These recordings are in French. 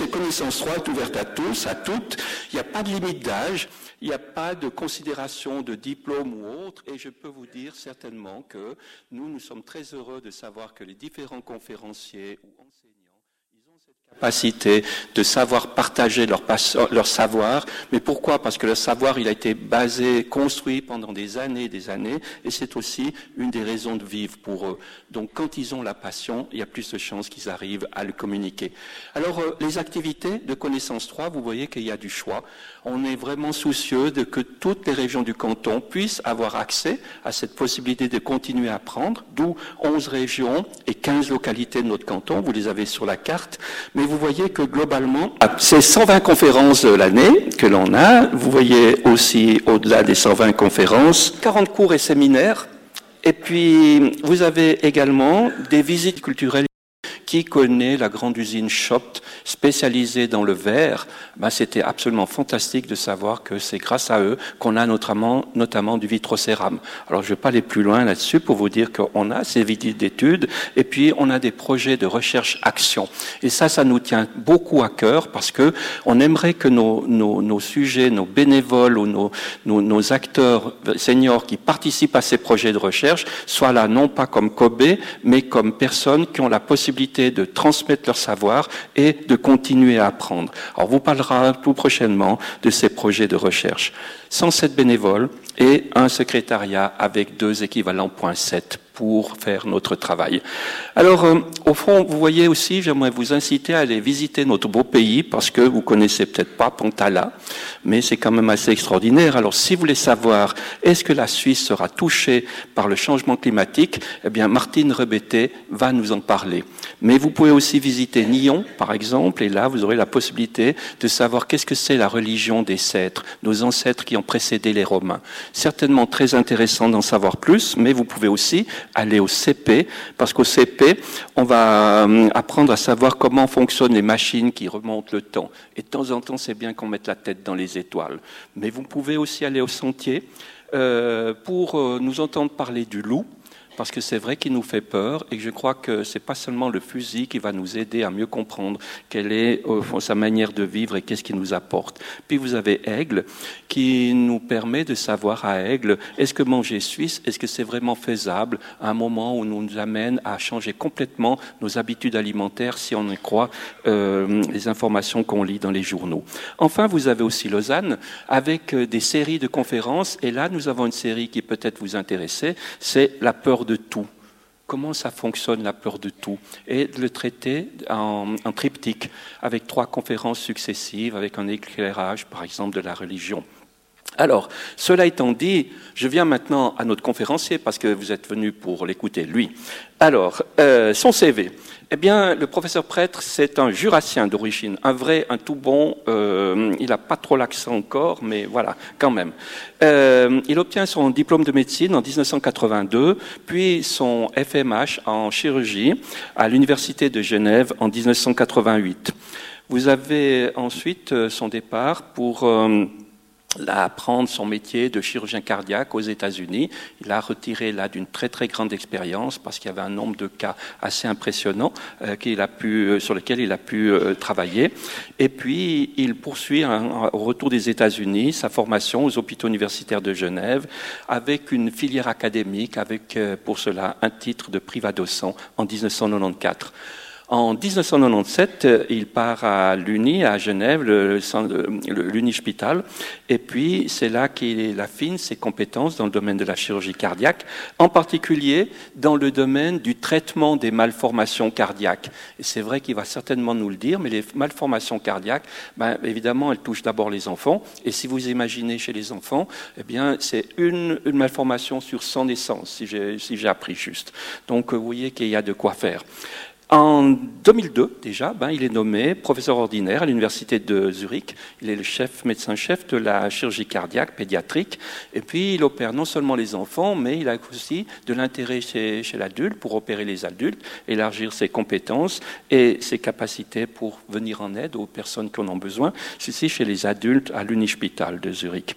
c'est Connaissance 3 est ouverte à tous, à toutes. Il n'y a pas de limite d'âge, il n'y a pas de considération de diplôme ou autre, et je peux vous dire certainement que nous, nous sommes très heureux de savoir que les différents conférenciers ou enseignants capacité de savoir partager leur, leur, savoir. Mais pourquoi? Parce que le savoir, il a été basé, construit pendant des années et des années, et c'est aussi une des raisons de vivre pour eux. Donc quand ils ont la passion, il y a plus de chances qu'ils arrivent à le communiquer. Alors euh, les activités de connaissance 3, vous voyez qu'il y a du choix. On est vraiment soucieux de que toutes les régions du canton puissent avoir accès à cette possibilité de continuer à apprendre, d'où 11 régions et 15 localités de notre canton, vous les avez sur la carte vous voyez que globalement, c'est 120 conférences de l'année que l'on a. Vous voyez aussi, au-delà des 120 conférences, 40 cours et séminaires. Et puis, vous avez également des visites culturelles qui connaît la grande usine Schopt spécialisée dans le verre ben, C'était absolument fantastique de savoir que c'est grâce à eux qu'on a notamment, notamment du vitrocérame. Alors je ne vais pas aller plus loin là-dessus pour vous dire qu'on a ces visites d'études et puis on a des projets de recherche-action. Et ça, ça nous tient beaucoup à cœur parce que on aimerait que nos, nos, nos sujets, nos bénévoles ou nos, nos, nos acteurs seniors qui participent à ces projets de recherche soient là non pas comme Kobe, mais comme personnes qui ont la possibilité de transmettre leur savoir et de continuer à apprendre. Alors, on vous parlera tout prochainement de ces projets de recherche. 107 bénévoles et un secrétariat avec deux équivalents point 7 pour faire notre travail. Alors, euh, au fond, vous voyez aussi, j'aimerais vous inciter à aller visiter notre beau pays parce que vous connaissez peut-être pas Pantala, mais c'est quand même assez extraordinaire. Alors, si vous voulez savoir est-ce que la Suisse sera touchée par le changement climatique, eh bien, Martine Rebetté va nous en parler. Mais vous pouvez aussi visiter Nyon, par exemple, et là, vous aurez la possibilité de savoir qu'est-ce que c'est la religion des cèdres, nos ancêtres qui ont précédé les Romains. Certainement très intéressant d'en savoir plus, mais vous pouvez aussi aller au CP, parce qu'au CP, on va euh, apprendre à savoir comment fonctionnent les machines qui remontent le temps. Et de temps en temps, c'est bien qu'on mette la tête dans les étoiles. Mais vous pouvez aussi aller au sentier euh, pour euh, nous entendre parler du loup parce que c'est vrai qu'il nous fait peur et je crois que c'est pas seulement le fusil qui va nous aider à mieux comprendre quelle est sa manière de vivre et qu'est-ce qu'il nous apporte. Puis vous avez Aigle qui nous permet de savoir à Aigle est-ce que manger suisse, est-ce que c'est vraiment faisable à un moment où nous nous amène à changer complètement nos habitudes alimentaires si on en croit euh, les informations qu'on lit dans les journaux. Enfin, vous avez aussi Lausanne avec euh, des séries de conférences et là nous avons une série qui peut-être vous intéresser, c'est la peur de de tout. Comment ça fonctionne la peur de tout? Et de le traiter en, en triptyque, avec trois conférences successives, avec un éclairage, par exemple, de la religion. Alors, cela étant dit, je viens maintenant à notre conférencier parce que vous êtes venu pour l'écouter, lui. Alors, euh, son CV. Eh bien, le professeur Prêtre, c'est un jurassien d'origine, un vrai, un tout bon. Euh, il n'a pas trop l'accent encore, mais voilà, quand même. Euh, il obtient son diplôme de médecine en 1982, puis son FMH en chirurgie à l'université de Genève en 1988. Vous avez ensuite son départ pour à apprendre son métier de chirurgien cardiaque aux États-Unis. Il a retiré là d'une très très grande expérience parce qu'il y avait un nombre de cas assez impressionnants euh, qu'il a pu, euh, sur lesquels il a pu euh, travailler. Et puis il poursuit au retour des États-Unis sa formation aux hôpitaux universitaires de Genève avec une filière académique, avec pour cela un titre de privadocent en 1994. En 1997, il part à l'Uni, à Genève, l'Uni-Hospital, et puis c'est là qu'il affine ses compétences dans le domaine de la chirurgie cardiaque, en particulier dans le domaine du traitement des malformations cardiaques. Et c'est vrai qu'il va certainement nous le dire, mais les malformations cardiaques, ben, évidemment, elles touchent d'abord les enfants, et si vous imaginez chez les enfants, eh bien, c'est une, une, malformation sur 100 naissances, si j'ai si appris juste. Donc, vous voyez qu'il y a de quoi faire. En 2002, déjà, ben, il est nommé professeur ordinaire à l'université de Zurich. Il est le chef, médecin-chef de la chirurgie cardiaque pédiatrique. Et puis, il opère non seulement les enfants, mais il a aussi de l'intérêt chez, l'adulte pour opérer les adultes, élargir ses compétences et ses capacités pour venir en aide aux personnes qui en ont besoin. Ceci chez les adultes à l'Unispital de Zurich.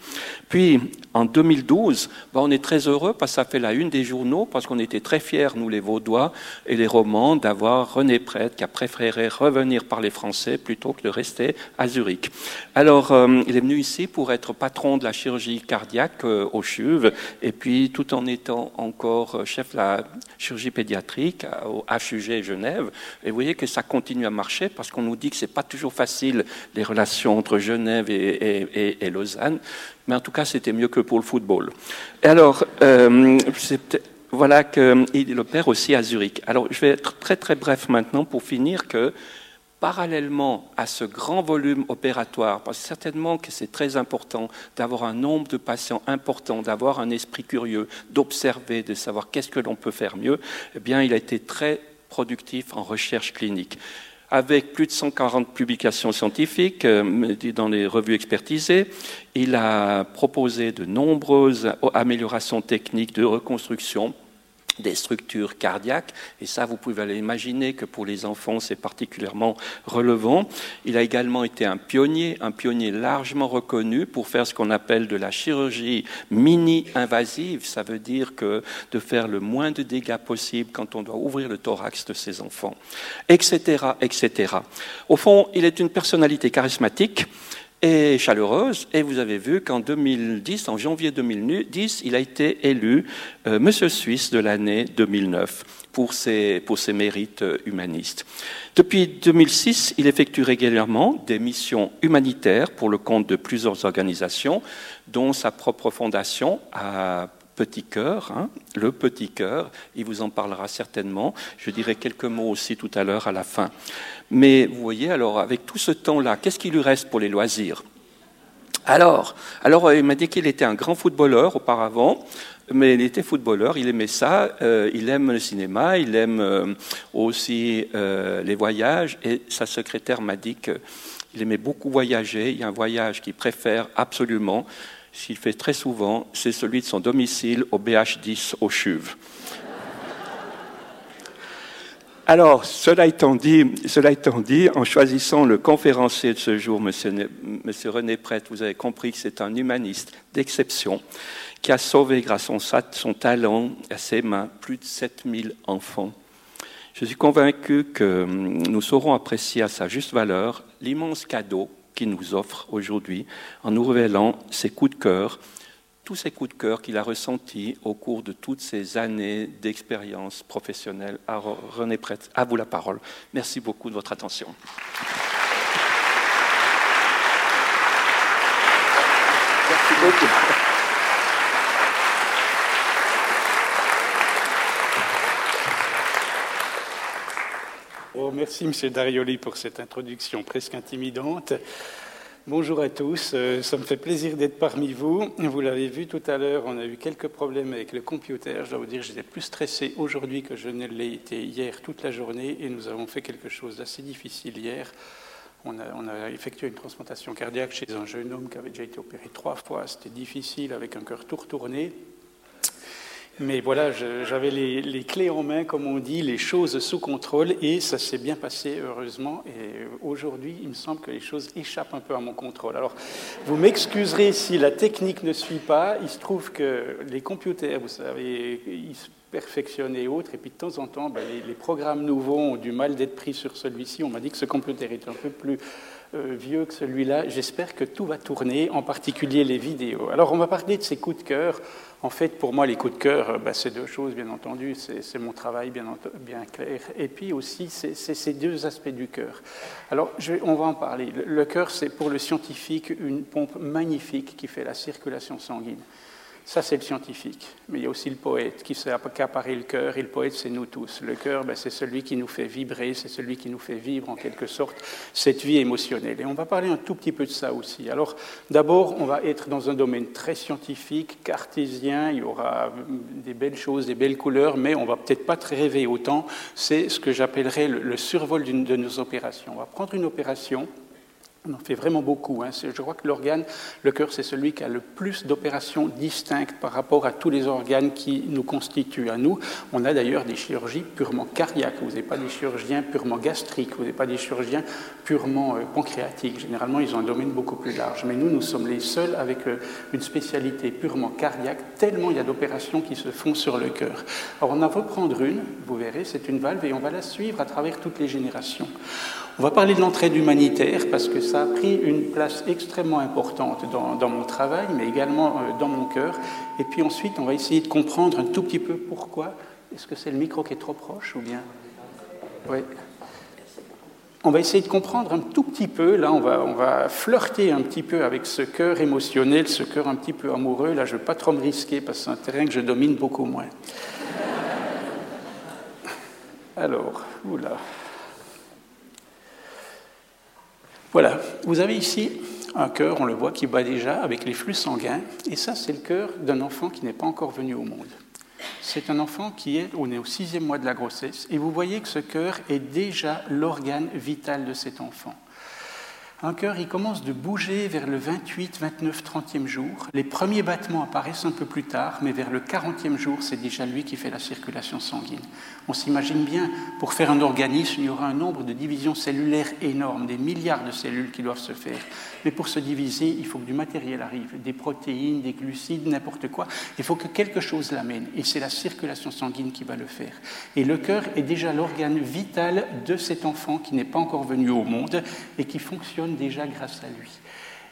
Puis, en 2012, ben, on est très heureux parce que ça fait la une des journaux, parce qu'on était très fiers, nous les Vaudois et les Romans, d'avoir René Prêtre, qui a préféré revenir parler français plutôt que de rester à Zurich. Alors, euh, il est venu ici pour être patron de la chirurgie cardiaque euh, au CHUV, et puis tout en étant encore chef de la chirurgie pédiatrique au HUG Genève. Et vous voyez que ça continue à marcher parce qu'on nous dit que ce n'est pas toujours facile les relations entre Genève et, Lausanne mais en tout cas, c'était mieux que pour le football. Alors, euh, voilà qu'il opère aussi à Zurich. Alors, je vais être très très bref maintenant pour finir que parallèlement à ce grand volume opératoire, parce que certainement que c'est très important d'avoir un nombre de patients important, d'avoir un esprit curieux, d'observer, de savoir qu'est-ce que l'on peut faire mieux, eh bien, il a été très productif en recherche clinique avec plus de 140 publications scientifiques euh, dans les revues expertisées. Il a proposé de nombreuses améliorations techniques de reconstruction des structures cardiaques, et ça, vous pouvez imaginer que pour les enfants, c'est particulièrement relevant. Il a également été un pionnier, un pionnier largement reconnu pour faire ce qu'on appelle de la chirurgie mini-invasive. Ça veut dire que de faire le moins de dégâts possible quand on doit ouvrir le thorax de ses enfants, etc., etc. Au fond, il est une personnalité charismatique et chaleureuse. Et vous avez vu qu'en 2010, en janvier 2010, il a été élu euh, Monsieur Suisse de l'année 2009 pour ses, pour ses mérites euh, humanistes. Depuis 2006, il effectue régulièrement des missions humanitaires pour le compte de plusieurs organisations, dont sa propre fondation à Petit Cœur, hein, le Petit Cœur. Il vous en parlera certainement. Je dirai quelques mots aussi tout à l'heure à la fin. Mais vous voyez, alors avec tout ce temps-là, qu'est-ce qui lui reste pour les loisirs? Alors, alors, il m'a dit qu'il était un grand footballeur auparavant, mais il était footballeur, il aimait ça, euh, il aime le cinéma, il aime euh, aussi euh, les voyages, et sa secrétaire m'a dit qu'il aimait beaucoup voyager. Il y a un voyage qu'il préfère absolument, s'il fait très souvent, c'est celui de son domicile au BH10 au CHUV. Alors, cela étant, dit, en choisissant le conférencier de ce jour, Monsieur, René Prêtre, vous avez compris que c'est un humaniste d'exception qui a sauvé, grâce à son talent, à ses mains, plus de 7000 enfants. Je suis convaincu que nous saurons apprécier à sa juste valeur l'immense cadeau qu'il nous offre aujourd'hui en nous révélant ses coups de cœur, tous ces coups de cœur qu'il a ressentis au cours de toutes ces années d'expérience professionnelle. René Prêtre, à vous la parole. Merci beaucoup de votre attention. Merci beaucoup. Oh, merci, M. Darioli, pour cette introduction presque intimidante. Bonjour à tous, euh, ça me fait plaisir d'être parmi vous. Vous l'avez vu tout à l'heure, on a eu quelques problèmes avec le computer. Je dois vous dire, j'étais plus stressé aujourd'hui que je ne l'ai été hier toute la journée et nous avons fait quelque chose d'assez difficile hier. On a, on a, effectué une transplantation cardiaque chez un jeune homme qui avait déjà été opéré trois fois. C'était difficile avec un cœur tout retourné. Mais voilà, j'avais les, clés en main, comme on dit, les choses sous contrôle, et ça s'est bien passé, heureusement. Et aujourd'hui, il me semble que les choses échappent un peu à mon contrôle. Alors, vous m'excuserez si la technique ne suit pas. Il se trouve que les computers, vous savez, ils se perfectionnent et autres, et puis de temps en temps, ben, les, les, programmes nouveaux ont du mal d'être pris sur celui-ci. On m'a dit que ce computer est un peu plus euh, vieux que celui-là. J'espère que tout va tourner, en particulier les vidéos. Alors, on va parler de ces coups de cœur. En fait, pour moi, les coups de cœur, euh, bah, c'est deux choses, bien entendu. C'est mon travail bien, clair. Et puis aussi, c'est ces deux aspects du cœur. Alors, on va en parler. Le, le cœur, c'est pour le scientifique une pompe magnifique qui fait la circulation sanguine. Ça, c'est le scientifique. Mais il y a aussi le poète qui sait accaparer le cœur, et le poète, c'est nous tous. Le cœur, ben, c'est celui qui nous fait vibrer, c'est celui qui nous fait vivre, en quelque sorte, cette vie émotionnelle. Et on va parler un tout petit peu de ça aussi. Alors, d'abord, on va être dans un domaine très scientifique, cartésien, il y aura des belles choses, des belles couleurs, mais on va peut-être pas très rêver autant. C'est ce que j'appellerais le, le survol de nos opérations. On va prendre une opération On en fait vraiment beaucoup. Hein. Je crois que l'organe, le cœur, c'est celui qui a le plus d'opérations distinctes par rapport à tous les organes qui nous constituent. À nous, on a d'ailleurs des chirurgies purement cardiaques. Vous n'avez pas des chirurgiens purement gastriques. Vous n'avez pas des chirurgiens purement euh, pancréatiques. Généralement, ils ont un domaine beaucoup plus large. Mais nous, nous sommes les seuls avec euh, une spécialité purement cardiaque, tellement il y a d'opérations qui se font sur le cœur. Alors, on va reprendre une. Vous verrez, c'est une valve et on va la suivre à travers toutes les générations. On va parler de l'entraide humanitaire parce que ça a pris une place extrêmement importante dans, mon travail, mais également euh, dans mon cœur. Et puis ensuite, on va essayer de comprendre un tout petit peu pourquoi. Est-ce que c'est le micro qui est trop proche ou bien? Oui. On va essayer de comprendre un tout petit peu, là on va, on va flirter un petit peu avec ce cœur émotionnel, ce cœur un petit peu amoureux. Là je ne veux pas trop me risquer parce que c'est un terrain que je domine beaucoup moins. Alors, oula. Voilà, vous avez ici un cœur, on le voit, qui bat déjà avec les flux sanguins, et ça c'est le cœur d'un enfant qui n'est pas encore venu au monde. C'est un enfant qui est, on est au sixième mois de la grossesse, et vous voyez que ce cœur est déjà l'organe vital de cet enfant. Un cœur, il commence de bouger vers le 28, 29, 30e jour. Les premiers battements apparaissent un peu plus tard, mais vers le 40e jour, c'est déjà lui qui fait la circulation sanguine. On s'imagine bien, pour faire un organisme, il y aura un nombre de divisions cellulaires énormes, des milliards de cellules qui doivent se faire. Mais pour se diviser, il faut que du matériel arrive, des protéines, des glucides, n'importe quoi. Il faut que quelque chose l'amène. Et c'est la circulation sanguine qui va le faire. Et le cœur est déjà l'organe vital de cet enfant qui n'est pas encore venu au monde et qui fonctionne déjà grâce à lui.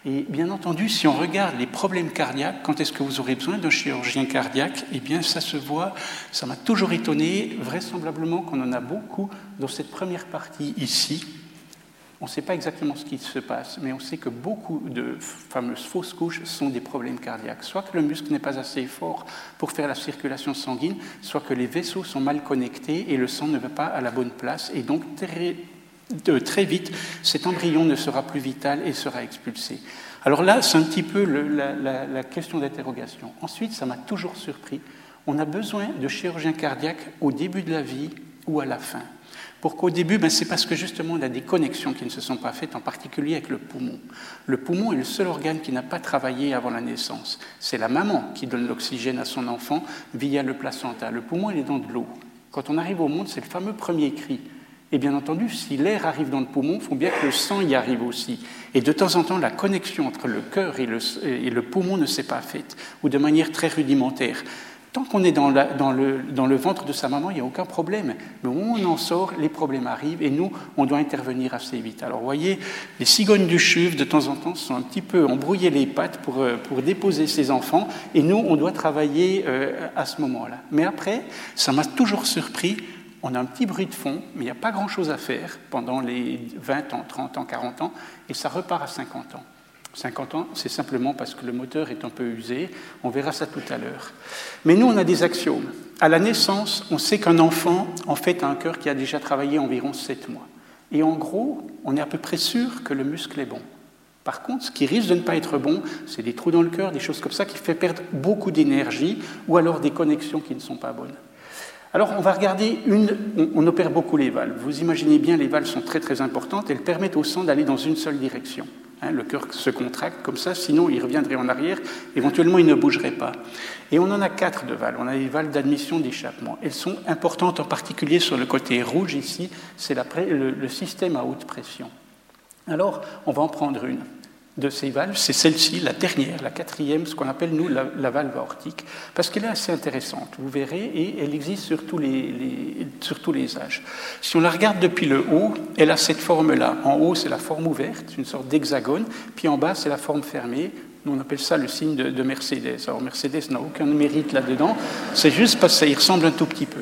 Et bien entendu, si on regarde les problèmes cardiaques, quand est-ce que vous aurez besoin d'un chirurgien cardiaque Eh bien, ça se voit, ça m'a toujours étonné, vraisemblablement qu'on en a beaucoup dans cette première partie ici, on ne sait pas exactement ce qui se passe, mais on sait que beaucoup de fameuses fausses couches sont des problèmes cardiaques. Soit que le muscle n'est pas assez fort pour faire la circulation sanguine, soit que les vaisseaux sont mal connectés et le sang ne va pas à la bonne place. Et donc, très, vite, cet embryon ne sera plus vital et sera expulsé. Alors là, c'est un petit peu la, question d'interrogation. Ensuite, ça m'a toujours surpris. On a besoin de chirurgiens cardiaques au début de la vie ou à la fin. Pourquoi au début? Ben, C'est parce que justement, y a des connexions qui ne se sont pas faites, en particulier avec le poumon. Le poumon est le seul organe qui n'a pas travaillé avant la naissance. C'est la maman qui donne l'oxygène à son enfant via le placenta. Le poumon, il est dans de l'eau. Quand on arrive au monde, c'est le fameux premier cri. Et bien entendu, si l'air arrive dans le poumon, il faut bien que le sang y arrive aussi. Et de temps en temps, la connexion entre le cœur et le, poumon ne s'est pas faite, ou de manière très rudimentaire. Tant qu'on est dans, le, ventre de sa maman, il n'y a aucun problème. Mais on en sort, les problèmes arrivent et nous, on doit intervenir assez vite. Alors, vous voyez, les cigognes du chuve, de temps en temps, sont un petit peu embrouillées les pattes pour, euh, déposer ses enfants et nous, on doit travailler euh, à ce moment-là. Mais après, ça m'a toujours surpris. On a un petit bruit de fond, mais il n'y a pas grand-chose à faire pendant les 20 ans, 30 ans, 40 ans, et ça repart à 50 ans. 50 ans, c'est simplement parce que le moteur est un peu usé. On verra ça tout à l'heure. Mais nous, on a des axiomes. À la naissance, on sait qu'un enfant, en fait, a un cœur qui a déjà travaillé environ 7 mois. Et en gros, on est à peu près sûr que le muscle est bon. Par contre, ce qui risque de ne pas être bon, c'est des trous dans le cœur, des choses comme ça qui fait perdre beaucoup d'énergie ou alors des connexions qui ne sont pas bonnes. Alors, on va regarder une. On, opère beaucoup les valves. Vous imaginez bien, les valves sont très très importantes. Elles permettent au sang d'aller dans une seule direction. Hein, le cœur se contracte comme ça, sinon il reviendrait en arrière, éventuellement il ne bougerait pas. Et on en a quatre de valves. On a les valves d'admission d'échappement. Elles sont importantes en particulier sur le côté rouge ici, c'est le, le système à haute pression. Alors, on va en prendre une de ces valves, c'est celle-ci, la dernière, la quatrième, ce qu'on appelle nous la, valve aortique, parce qu'elle est assez intéressante, vous verrez, et elle existe sur tous, les, sur tous les âges. Si on la regarde depuis le haut, elle a cette forme-là. En haut, c'est la forme ouverte, une sorte d'hexagone, puis en bas, c'est la forme fermée. Nous, on appelle ça le signe de, de Mercedes. Alors, Mercedes n'a aucun mérite là-dedans, c'est juste parce que ça y ressemble un tout petit peu.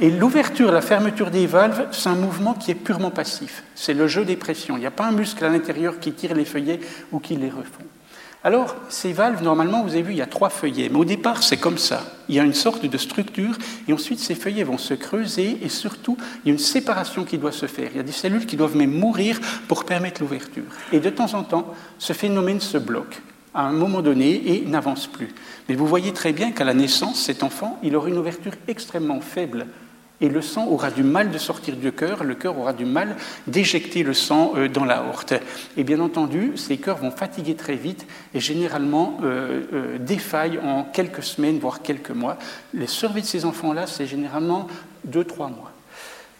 Et l'ouverture, la fermeture des valves, c'est un mouvement qui est purement passif. C'est le jeu des pressions. Il n'y a pas un muscle à l'intérieur qui tire les feuillets ou qui les refond. Alors, ces valves, normalement, vous avez vu, il y a trois feuillets, mais au départ, c'est comme ça. Il y a une sorte de structure, et ensuite, ces feuillets vont se creuser, et surtout, il y a une séparation qui doit se faire. Il y a des cellules qui doivent même mourir pour permettre l'ouverture. Et de temps en temps, ce phénomène se bloque à un moment donné et n'avance plus. Mais vous voyez très bien qu'à la naissance, cet enfant, il aura une ouverture extrêmement faible et le sang aura du mal de sortir du cœur, le cœur aura du mal d'éjecter le sang euh, dans la horte. Et bien entendu, ces cœurs vont fatiguer très vite et généralement euh, euh, défaillent en quelques semaines, voire quelques mois. Les survies de ces enfants-là, c'est généralement deux, trois mois.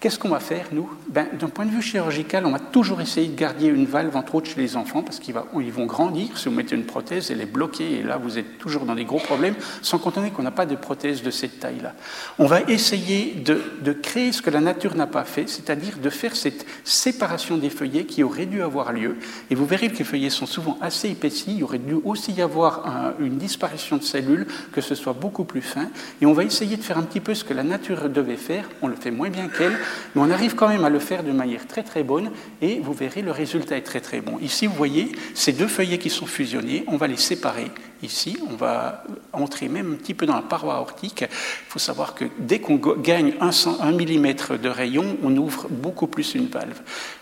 Qu'est-ce qu'on va faire, nous? Ben, D'un point de vue chirurgical, on va toujours essayer de garder une valve, entre autres chez les enfants, parce qu'ils vont grandir. Si vous mettez une prothèse, elle est bloquée, et là, vous êtes toujours dans des gros problèmes, sans compter qu'on n'a pas de prothèse de cette taille-là. On va essayer de, créer ce que la nature n'a pas fait, c'est-à-dire de faire cette séparation des feuillets qui aurait dû avoir lieu. Et vous verrez que les feuillets sont souvent assez épaissis. Il aurait dû aussi y avoir une disparition de cellules, que ce soit beaucoup plus fin. Et on va essayer de faire un petit peu ce que la nature devait faire. On le fait moins bien qu'elle mais on arrive quand même à le faire de manière très très bonne et vous verrez le résultat est très très bon. Ici, vous voyez ces deux feuillets qui sont fusionnés, on va les séparer. Ici, on va entrer même un petit peu dans la paroi aortique. Il faut savoir que dès qu'on gagne un, un millimètre de rayon, on ouvre beaucoup plus une valve.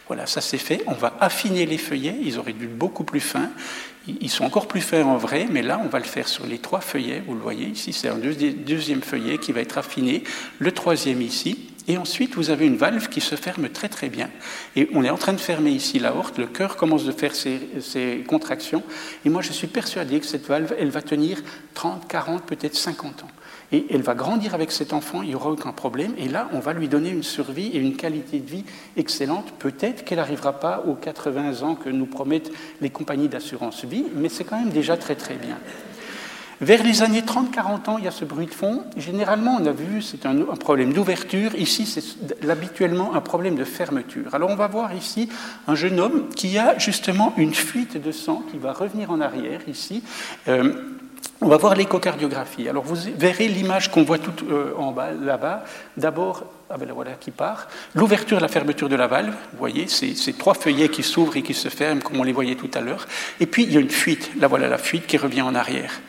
Voilà, ça c'est fait. On va affiner les feuillets, ils auraient dû être beaucoup plus fins. Ils sont encore plus fins en vrai, mais là, on va le faire sur les trois feuillets. Vous le voyez ici, c'est un deuxième feuillet qui va être affiné. Le troisième ici. Et ensuite, vous avez une valve qui se ferme très très bien. Et on est en train de fermer ici l'aorte, le cœur commence de faire ses, contractions. Et moi, je suis persuadé que cette valve, elle va tenir 30, 40, peut-être 50 ans. Et elle va grandir avec cet enfant, il n'y aura aucun problème. Et là, on va lui donner une survie et une qualité de vie excellente. Peut-être qu'elle n'arrivera pas aux 80 ans que nous promettent les compagnies d'assurance vie, mais c'est quand même déjà très très bien. Vers les années 30-40 ans, il y a ce bruit de fond. Généralement, on a vu, c'est un, problème d'ouverture. Ici, c'est habituellement un problème de fermeture. Alors, on va voir ici un jeune homme qui a justement une fuite de sang qui va revenir en arrière ici. Euh, on va voir l'échocardiographie. Alors vous verrez l'image qu'on voit tout euh, en bas là-bas. D'abord, ah ben voilà qui part. L'ouverture la fermeture de la valve. Vous voyez, c'est ces trois feuillets qui s'ouvrent et qui se ferment comme on les voyait tout à l'heure. Et puis il y a une fuite. Là voilà la fuite qui revient en arrière.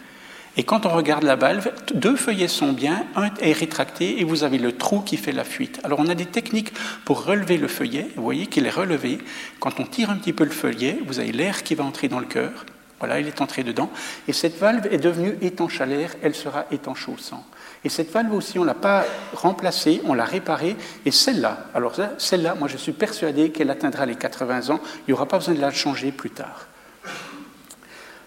Et quand on regarde la valve, deux feuillets sont bien, un est rétracté et vous avez le trou qui fait la fuite. Alors on a des techniques pour relever le feuillet. Vous voyez qu'il est relevé. Quand on tire un petit peu le feuillet, vous avez l'air qui va entrer dans le cœur. Voilà, il est entré dedans. Et cette valve est devenue étanche à l'air, elle sera étanche au sang. Et cette valve aussi, on ne l'a pas remplacée, on l'a réparée. Et celle-là, alors celle-là, moi je suis persuadé qu'elle atteindra les 80 ans. Il n'y aura pas besoin de la changer plus tard.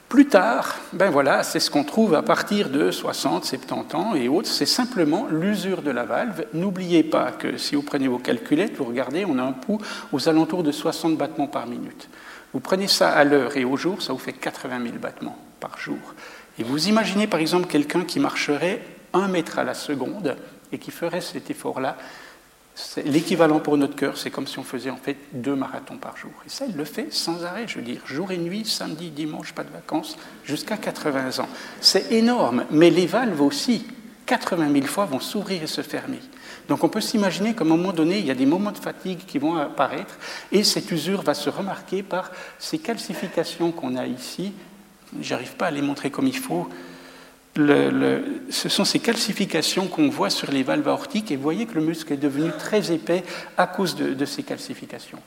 Plus tard, ben voilà, c'est ce qu'on trouve à partir de 60, 70 ans et autres, c'est simplement l'usure de la valve. N'oubliez pas que si vous prenez vos calculettes, vous regardez, on a un pouls aux alentours de 60 battements par minute. Vous prenez ça à l'heure et au jour, ça vous fait 80 000 battements par jour. Et vous imaginez par exemple quelqu'un qui marcherait un mètre à la seconde et qui ferait cet effort-là, L'équivalent pour notre cœur, c'est comme si on faisait en fait deux marathons par jour. Et ça, il le fait sans arrêt, je veux dire, jour et nuit, samedi, dimanche, pas de vacances, jusqu'à 80 ans. C'est énorme, mais les valves aussi, 80 000 fois, vont s'ouvrir et se fermer. Donc on peut s'imaginer qu'à un moment donné, il y a des moments de fatigue qui vont apparaître, et cette usure va se remarquer par ces calcifications qu'on a ici. J'arrive pas à les montrer comme il faut, ce sont ces calcifications qu'on voit sur les valves aortiques et vous voyez que le muscle est devenu très épais à cause de, ces calcifications.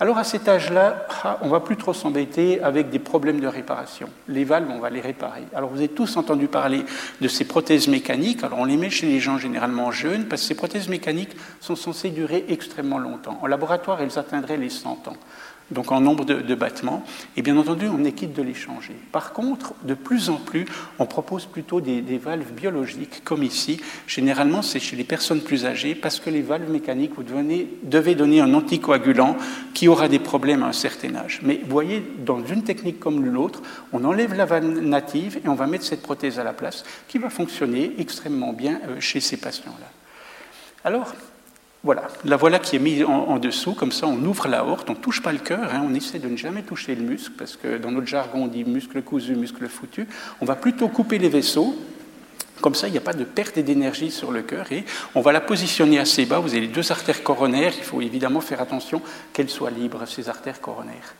Alors à cet âge-là, ah, on va plus trop s'embêter avec des problèmes de réparation. Les valves, on va les réparer. Alors vous avez tous entendu parler de ces prothèses mécaniques. Alors on les met chez les gens généralement jeunes parce que ces prothèses mécaniques sont censées durer extrêmement longtemps. En laboratoire, elles atteindraient les 100 ans donc en nombre de, battements, et bien entendu, on est de les changer. Par contre, de plus en plus, on propose plutôt des, valves biologiques, comme ici. Généralement, c'est chez les personnes plus âgées, parce que les valves mécaniques, vous devez donner un anticoagulant qui aura des problèmes à un certain âge. Mais vous voyez, dans une technique comme l'autre, on enlève la valve native et on va mettre cette prothèse à la place, qui va fonctionner extrêmement bien euh, chez ces patients-là. Alors, voilà, la voilà qui est mise en, dessous, comme ça on ouvre la horte, on ne touche pas le cœur, hein, on essaie de ne jamais toucher le muscle, parce que dans notre jargon on dit muscle cousu, muscle foutu. On va plutôt couper les vaisseaux, comme ça il n'y a pas de perte d'énergie sur le cœur, et on va la positionner assez bas. Vous avez les deux artères coronaires, il faut évidemment faire attention qu'elles soient libres, ces artères coronaires.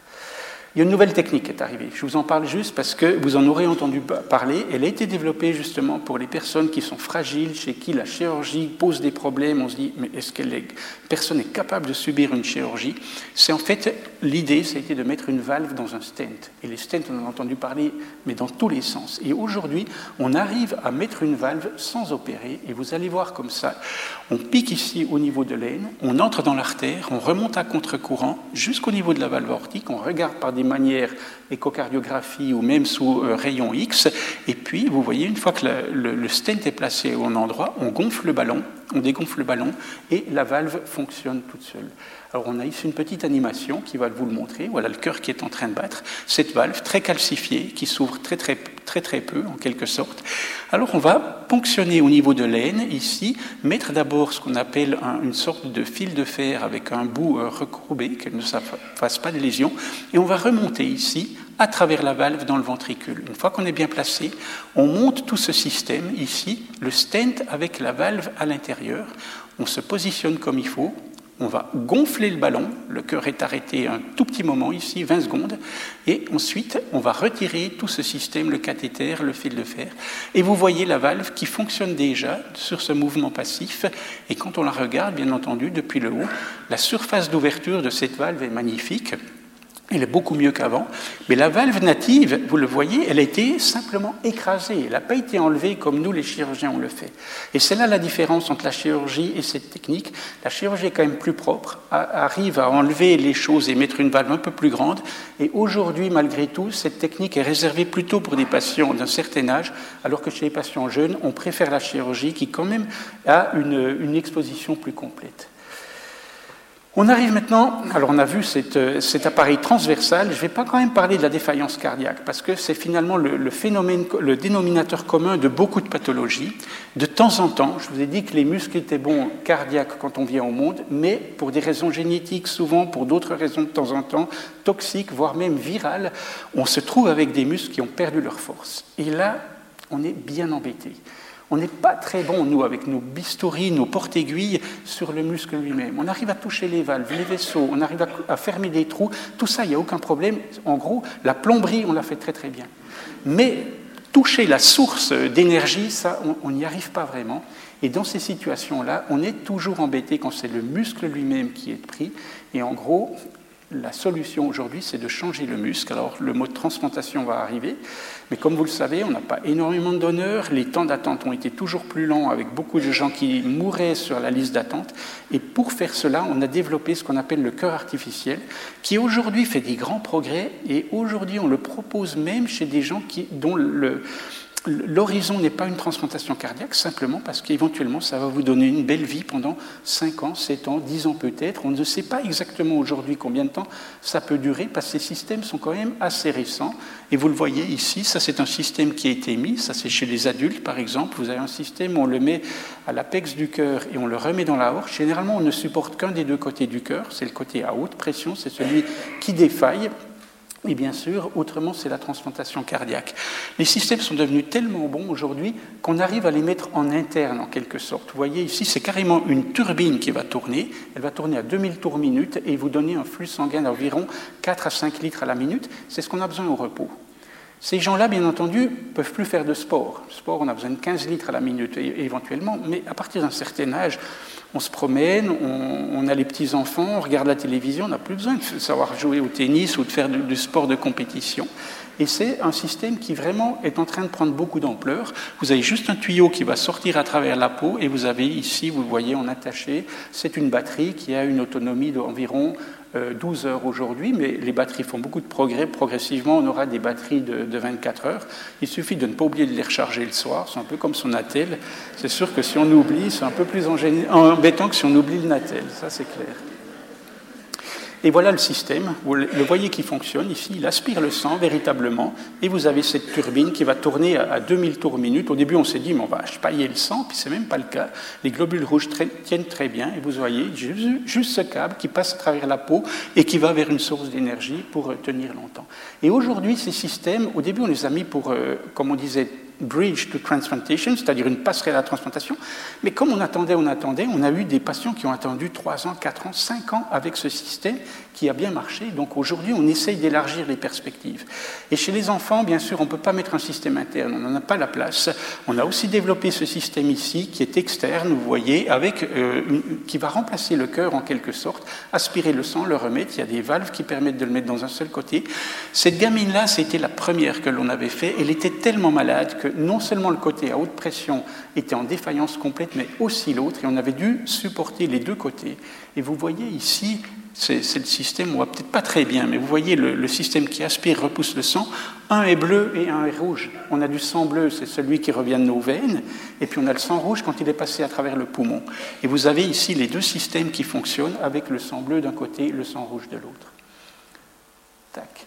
Il y a une nouvelle technique qui est arrivée. Je vous en parle juste parce que vous en aurez entendu parler. Elle a été développée justement pour les personnes qui sont fragiles, chez qui la chirurgie pose des problèmes. On se dit, mais est-ce que personne est capable de subir une chirurgie? C'est en fait l'idée, ça a été de mettre une valve dans un stent. Et les stents, on en a entendu parler, mais dans tous les sens. Et aujourd'hui, on arrive à mettre une valve sans opérer. Et vous allez voir comme ça. On pique ici au niveau de l'aine, on entre dans l'artère, on remonte à contre-courant jusqu'au niveau de la valve aortique, on regarde par des manières échocardiographie ou même sous euh, rayon X, et puis vous voyez, une fois que le, stent est placé au bon endroit, on gonfle le ballon, on dégonfle le ballon, et la valve fonctionne toute seule. Alors on a ici une petite animation qui va vous le montrer. Voilà le cœur qui est en train de battre. Cette valve très calcifiée qui s'ouvre très très très très peu en quelque sorte. Alors on va ponctionner au niveau de l'aine ici, mettre d'abord ce qu'on appelle une sorte de fil de fer avec un bout euh, recourbé, qu'elle ne fasse pas de lésion, et on va remonter ici à travers la valve dans le ventricule. Une fois qu'on est bien placé, on monte tout ce système ici, le stent avec la valve à l'intérieur. On se positionne comme il faut, on va gonfler le ballon, le cœur est arrêté un tout petit moment ici, 20 secondes, et ensuite on va retirer tout ce système, le cathéter, le fil de fer, et vous voyez la valve qui fonctionne déjà sur ce mouvement passif, et quand on la regarde, bien entendu, depuis le haut, la surface d'ouverture de cette valve est magnifique, elle est beaucoup mieux qu'avant. Mais la valve native, vous le voyez, elle a été simplement écrasée. Elle n'a pas été enlevée comme nous, les chirurgiens, on le fait. Et c'est là la différence entre la chirurgie et cette technique. La chirurgie est quand même plus propre, arrive à enlever les choses et mettre une valve un peu plus grande. Et aujourd'hui, malgré tout, cette technique est réservée plutôt pour des patients d'un certain âge, alors que chez les patients jeunes, on préfère la chirurgie qui quand même a une exposition plus complète. On arrive maintenant, alors on a vu euh, cet appareil transversal, je ne vais pas quand même parler de la défaillance cardiaque, parce que c'est finalement le, phénomène, le dénominateur commun de beaucoup de pathologies. De temps en temps, je vous ai dit que les muscles étaient bons cardiaques quand on vient au monde, mais pour des raisons génétiques, souvent pour d'autres raisons de temps en temps, toxiques, voire même virales, on se trouve avec des muscles qui ont perdu leur force. Et là, on est bien embêté. On n'est pas très bon, nous, avec nos bistouris, nos porte-aiguilles, sur le muscle lui-même. On arrive à toucher les valves, les vaisseaux, on arrive à, fermer des trous. Tout ça, il n'y a aucun problème. En gros, la plomberie, on la fait très très bien. Mais toucher la source d'énergie, ça, on n'y arrive pas vraiment. Et dans ces situations-là, on est toujours embêté quand c'est le muscle lui-même qui est pris. Et en gros, la solution aujourd'hui, c'est de changer le muscle. Alors, le mot transplantation va arriver, mais comme vous le savez, on n'a pas énormément de. Les temps d'attente ont été toujours plus longs, avec beaucoup de gens qui mouraient sur la liste d'attente. Et pour faire cela, on a développé ce qu'on appelle le cœur artificiel, qui aujourd'hui fait des grands progrès. Et aujourd'hui, on le propose même chez des gens qui, dont le, L'horizon n'est pas une transplantation cardiaque, simplement parce qu'éventuellement, ça va vous donner une belle vie pendant 5 ans, 7 ans, 10 ans peut-être. On ne sait pas exactement aujourd'hui combien de temps ça peut durer, parce que ces systèmes sont quand même assez récents. Et vous le voyez ici, ça c'est un système qui a été mis, ça c'est chez les adultes par exemple. Vous avez un système on le met à l'apex du cœur et on le remet dans la horte. Généralement, on ne supporte qu'un des deux côtés du cœur, c'est le côté à haute pression, c'est celui qui défaille. Et bien sûr, autrement, c'est la transplantation cardiaque. Les systèmes sont devenus tellement bons aujourd'hui qu'on arrive à les mettre en interne, en quelque sorte. Vous voyez ici, c'est carrément une turbine qui va tourner. Elle va tourner à 2000 tours minute et vous donner un flux sanguin d'environ 4 à 5 litres à la minute. C'est ce qu'on a besoin au repos. Ces gens-là, bien entendu, peuvent plus faire de sport. Sport, on a besoin de 15 litres à la minute éventuellement, mais à partir d'un certain âge, on se promène, on, a les petits-enfants, on regarde la télévision, on n'a plus besoin de savoir jouer au tennis ou de faire du, sport de compétition. Et c'est un système qui vraiment est en train de prendre beaucoup d'ampleur. Vous avez juste un tuyau qui va sortir à travers la peau et vous avez ici, vous le voyez en attaché, c'est une batterie qui a une autonomie d'environ 12 euh, heures aujourd'hui, mais les batteries font beaucoup de progrès. Progressivement, on aura des batteries de, 24 heures. Il suffit de ne pas oublier de les recharger le soir. C'est un peu comme son attel. C'est sûr que si on oublie, c'est un peu plus embêtant que si on oublie le natel. Ça, c'est clair. Et voilà le système. Vous le voyez qui fonctionne ici. Il aspire le sang véritablement. Et vous avez cette turbine qui va tourner à 2000 tours minute. Au début, on s'est dit, mais on va pailler le sang. Puis c'est même pas le cas. Les globules rouges tiennent très bien. Et vous voyez juste ce câble qui passe à travers la peau et qui va vers une source d'énergie pour euh, tenir longtemps. Et aujourd'hui, ces systèmes, au début, on les a mis pour, euh, comme on disait, bridge to transplantation, c'est-à-dire une passerelle à la transplantation. Mais comme on attendait, on attendait, on a eu des patients qui ont attendu 3 ans, 4 ans, 5 ans avec ce système qui a bien marché. Donc aujourd'hui, on essaye d'élargir les perspectives. Et chez les enfants, bien sûr, on ne peut pas mettre un système interne, on n'en a pas la place. On a aussi développé ce système ici qui est externe, vous voyez, avec, euh, qui va remplacer le cœur en quelque sorte, aspirer le sang, le remettre. Il y a des valves qui permettent de le mettre dans un seul côté. Cette gamine-là, c'était la première que l'on avait fait. Elle était tellement malade que non seulement le côté à haute pression était en défaillance complète, mais aussi l'autre, et on avait dû supporter les deux côtés. Et vous voyez ici, c'est le système, on voit peut-être pas très bien, mais vous voyez le, système qui aspire, repousse le sang. Un est bleu et un est rouge. On a du sang bleu, c'est celui qui revient de nos veines, et puis on a le sang rouge quand il est passé à travers le poumon. Et vous avez ici les deux systèmes qui fonctionnent avec le sang bleu d'un côté, le sang rouge de l'autre. Tac.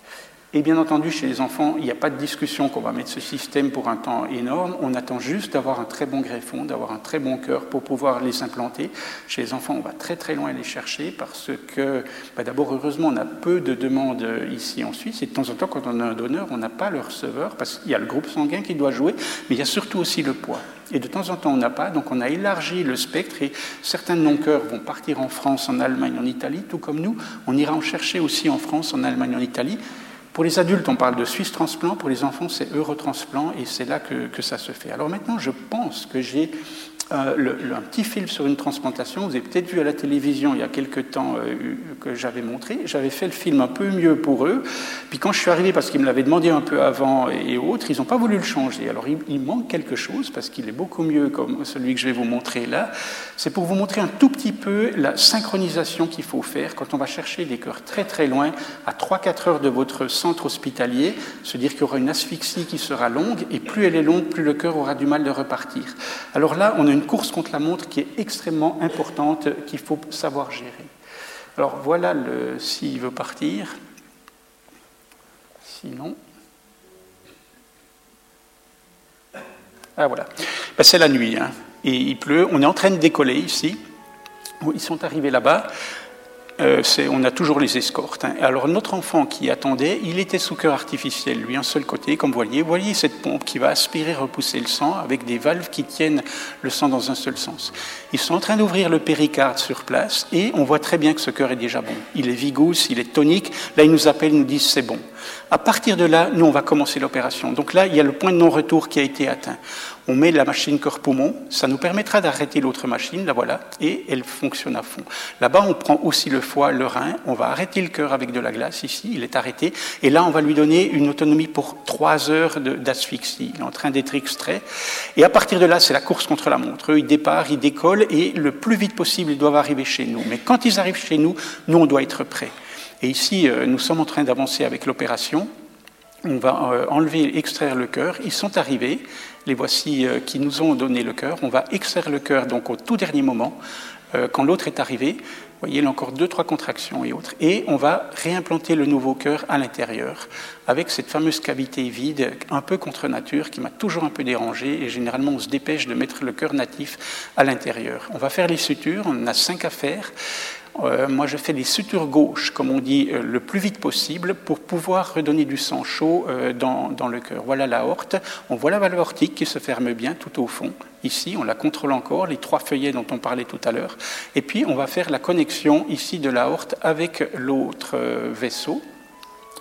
Et bien entendu, chez les enfants, il n'y a pas de discussion qu'on va mettre ce système pour un temps énorme. On attend juste d'avoir un très bon greffon, d'avoir un très bon cœur pour pouvoir les implanter. Chez les enfants, on va très très loin les chercher parce que, bah, d'abord, heureusement, on a peu de demandes ici en Suisse. Et de temps en temps, quand on a un donneur, on n'a pas le receveur parce qu'il y a le groupe sanguin qui doit jouer, mais il y a surtout aussi le poids. Et de temps en temps, on n'a pas. Donc, on a élargi le spectre et certains non-cœurs vont partir en France, en Allemagne, en Italie, tout comme nous. On ira en chercher aussi en France, en Allemagne, en Italie. Pour les adultes, on parle de Suisse transplant, pour les enfants, c'est Eurotransplant, et c'est là que, que, ça se fait. Alors maintenant, je pense que j'ai euh, un petit film sur une transplantation. Vous avez peut-être vu à la télévision il y a quelques temps euh, que j'avais montré. J'avais fait le film un peu mieux pour eux. Puis quand je suis arrivé, parce qu'ils me l'avaient demandé un peu avant et autres, ils n'ont pas voulu le changer. Alors il, manque quelque chose parce qu'il est beaucoup mieux comme celui que je vais vous montrer là. C'est pour vous montrer un tout petit peu la synchronisation qu'il faut faire quand on va chercher des cœurs très très loin, à 3-4 heures de votre centre hospitalier, se dire qu'il y aura une asphyxie qui sera longue et plus elle est longue, plus le cœur aura du mal de repartir. Alors là, on a une course contre la montre qui est extrêmement importante, qu'il faut savoir gérer. Alors voilà le s'il veut partir. Sinon. Ah voilà. Ben, c'est la nuit. Hein. Et il pleut. On est en train de décoller ici. Ils sont arrivés là-bas. Euh, on a toujours les escortes. Hein. Alors notre enfant qui attendait, il était sous cœur artificiel, lui un seul côté, comme vous voyez. Vous voyez cette pompe qui va aspirer, repousser le sang avec des valves qui tiennent le sang dans un seul sens. Ils sont en train d'ouvrir le péricarde sur place et on voit très bien que ce cœur est déjà bon. Il est vigous, il est tonique. Là, ils nous appellent, nous disent c'est bon. À partir de là, nous, on va commencer l'opération. Donc là, il y a le point de non-retour qui a été atteint on met la machine cœur-poumon, ça nous permettra d'arrêter l'autre machine, la voilà, et elle fonctionne à fond. Là-bas, on prend aussi le foie, le rein, on va arrêter le cœur avec de la glace, ici, il est arrêté, et là, on va lui donner une autonomie pour trois heures d'asphyxie. Il est en train d'être extrait, et à partir de là, c'est la course contre la montre. Eux, ils départent, ils décollent, et le plus vite possible, ils doivent arriver chez nous. Mais quand ils arrivent chez nous, nous, on doit être prêts. Et ici, euh, nous sommes en train d'avancer avec l'opération. On va euh, enlever, extraire le cœur. Ils sont arrivés. Les voici euh, qui nous ont donné le cœur. On va extraire le cœur donc au tout dernier moment, euh, quand l'autre est arrivé. Vous voyez, il y a encore deux, trois contractions et autres. Et on va réimplanter le nouveau cœur à l'intérieur, avec cette fameuse cavité vide, un peu contre nature, qui m'a toujours un peu dérangé. Et généralement, on se dépêche de mettre le cœur natif à l'intérieur. On va faire les sutures, on en a cinq à faire. Euh, moi, je fais les sutures gauches, comme on dit, euh, le plus vite possible pour pouvoir redonner du sang chaud euh, dans, le cœur. Voilà la horte. On voit la valve aortique qui se ferme bien tout au fond. Ici, on la contrôle encore, les trois feuillets dont on parlait tout à l'heure. Et puis, on va faire la connexion ici de la horte avec l'autre vaisseau.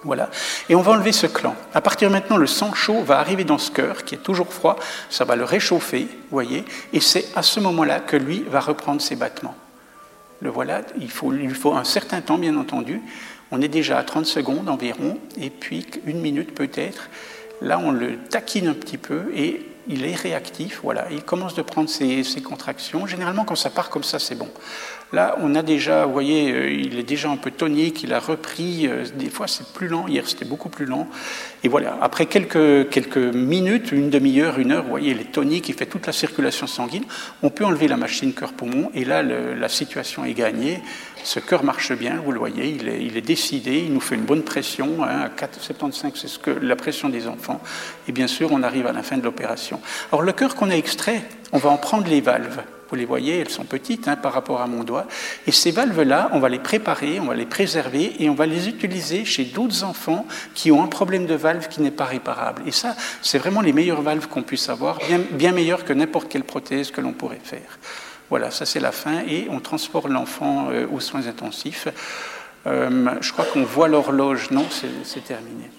Voilà. Et on va enlever ce clan. À partir de maintenant, le sang chaud va arriver dans ce cœur qui est toujours froid. Ça va le réchauffer, voyez. Et c'est à ce moment-là que lui va reprendre ses battements. Le voilà, il, faut, lui faut un certain temps, bien entendu. On est déjà à 30 secondes environ, et puis une minute peut-être. Là, on le taquine un petit peu et il est réactif. Voilà, il commence de prendre ses, ses contractions. Généralement, quand ça part comme ça, c'est bon. Là, on a déjà, vous voyez, euh, il est déjà un peu tonique, il a repris, euh, des fois c'est plus lent, hier c'était beaucoup plus lent. Et voilà, après quelques, quelques minutes, une demi-heure, une heure, vous voyez, il est tonique, il fait toute la circulation sanguine, on peut enlever la machine cœur-poumon, et là, la situation est gagnée. Ce cœur marche bien, vous le voyez, il est, il est décidé, il nous fait une bonne pression, hein, à 4,75, c'est ce que, la pression des enfants, et bien sûr, on arrive à la fin de l'opération. Alors le cœur qu'on a extrait, on va en prendre les valves Vous les voyez, elles sont petites hein, par rapport à mon doigt. Et ces valves-là, on va les préparer, on va les préserver et on va les utiliser chez d'autres enfants qui ont un problème de valve qui n'est pas réparable. Et ça, c'est vraiment les meilleures valves qu'on puisse avoir, bien, meilleures que n'importe quelle prothèse que l'on pourrait faire. Voilà, ça c'est la fin et on transporte l'enfant euh, aux soins intensifs. Euh, je crois qu'on voit l'horloge, non, c'est terminé.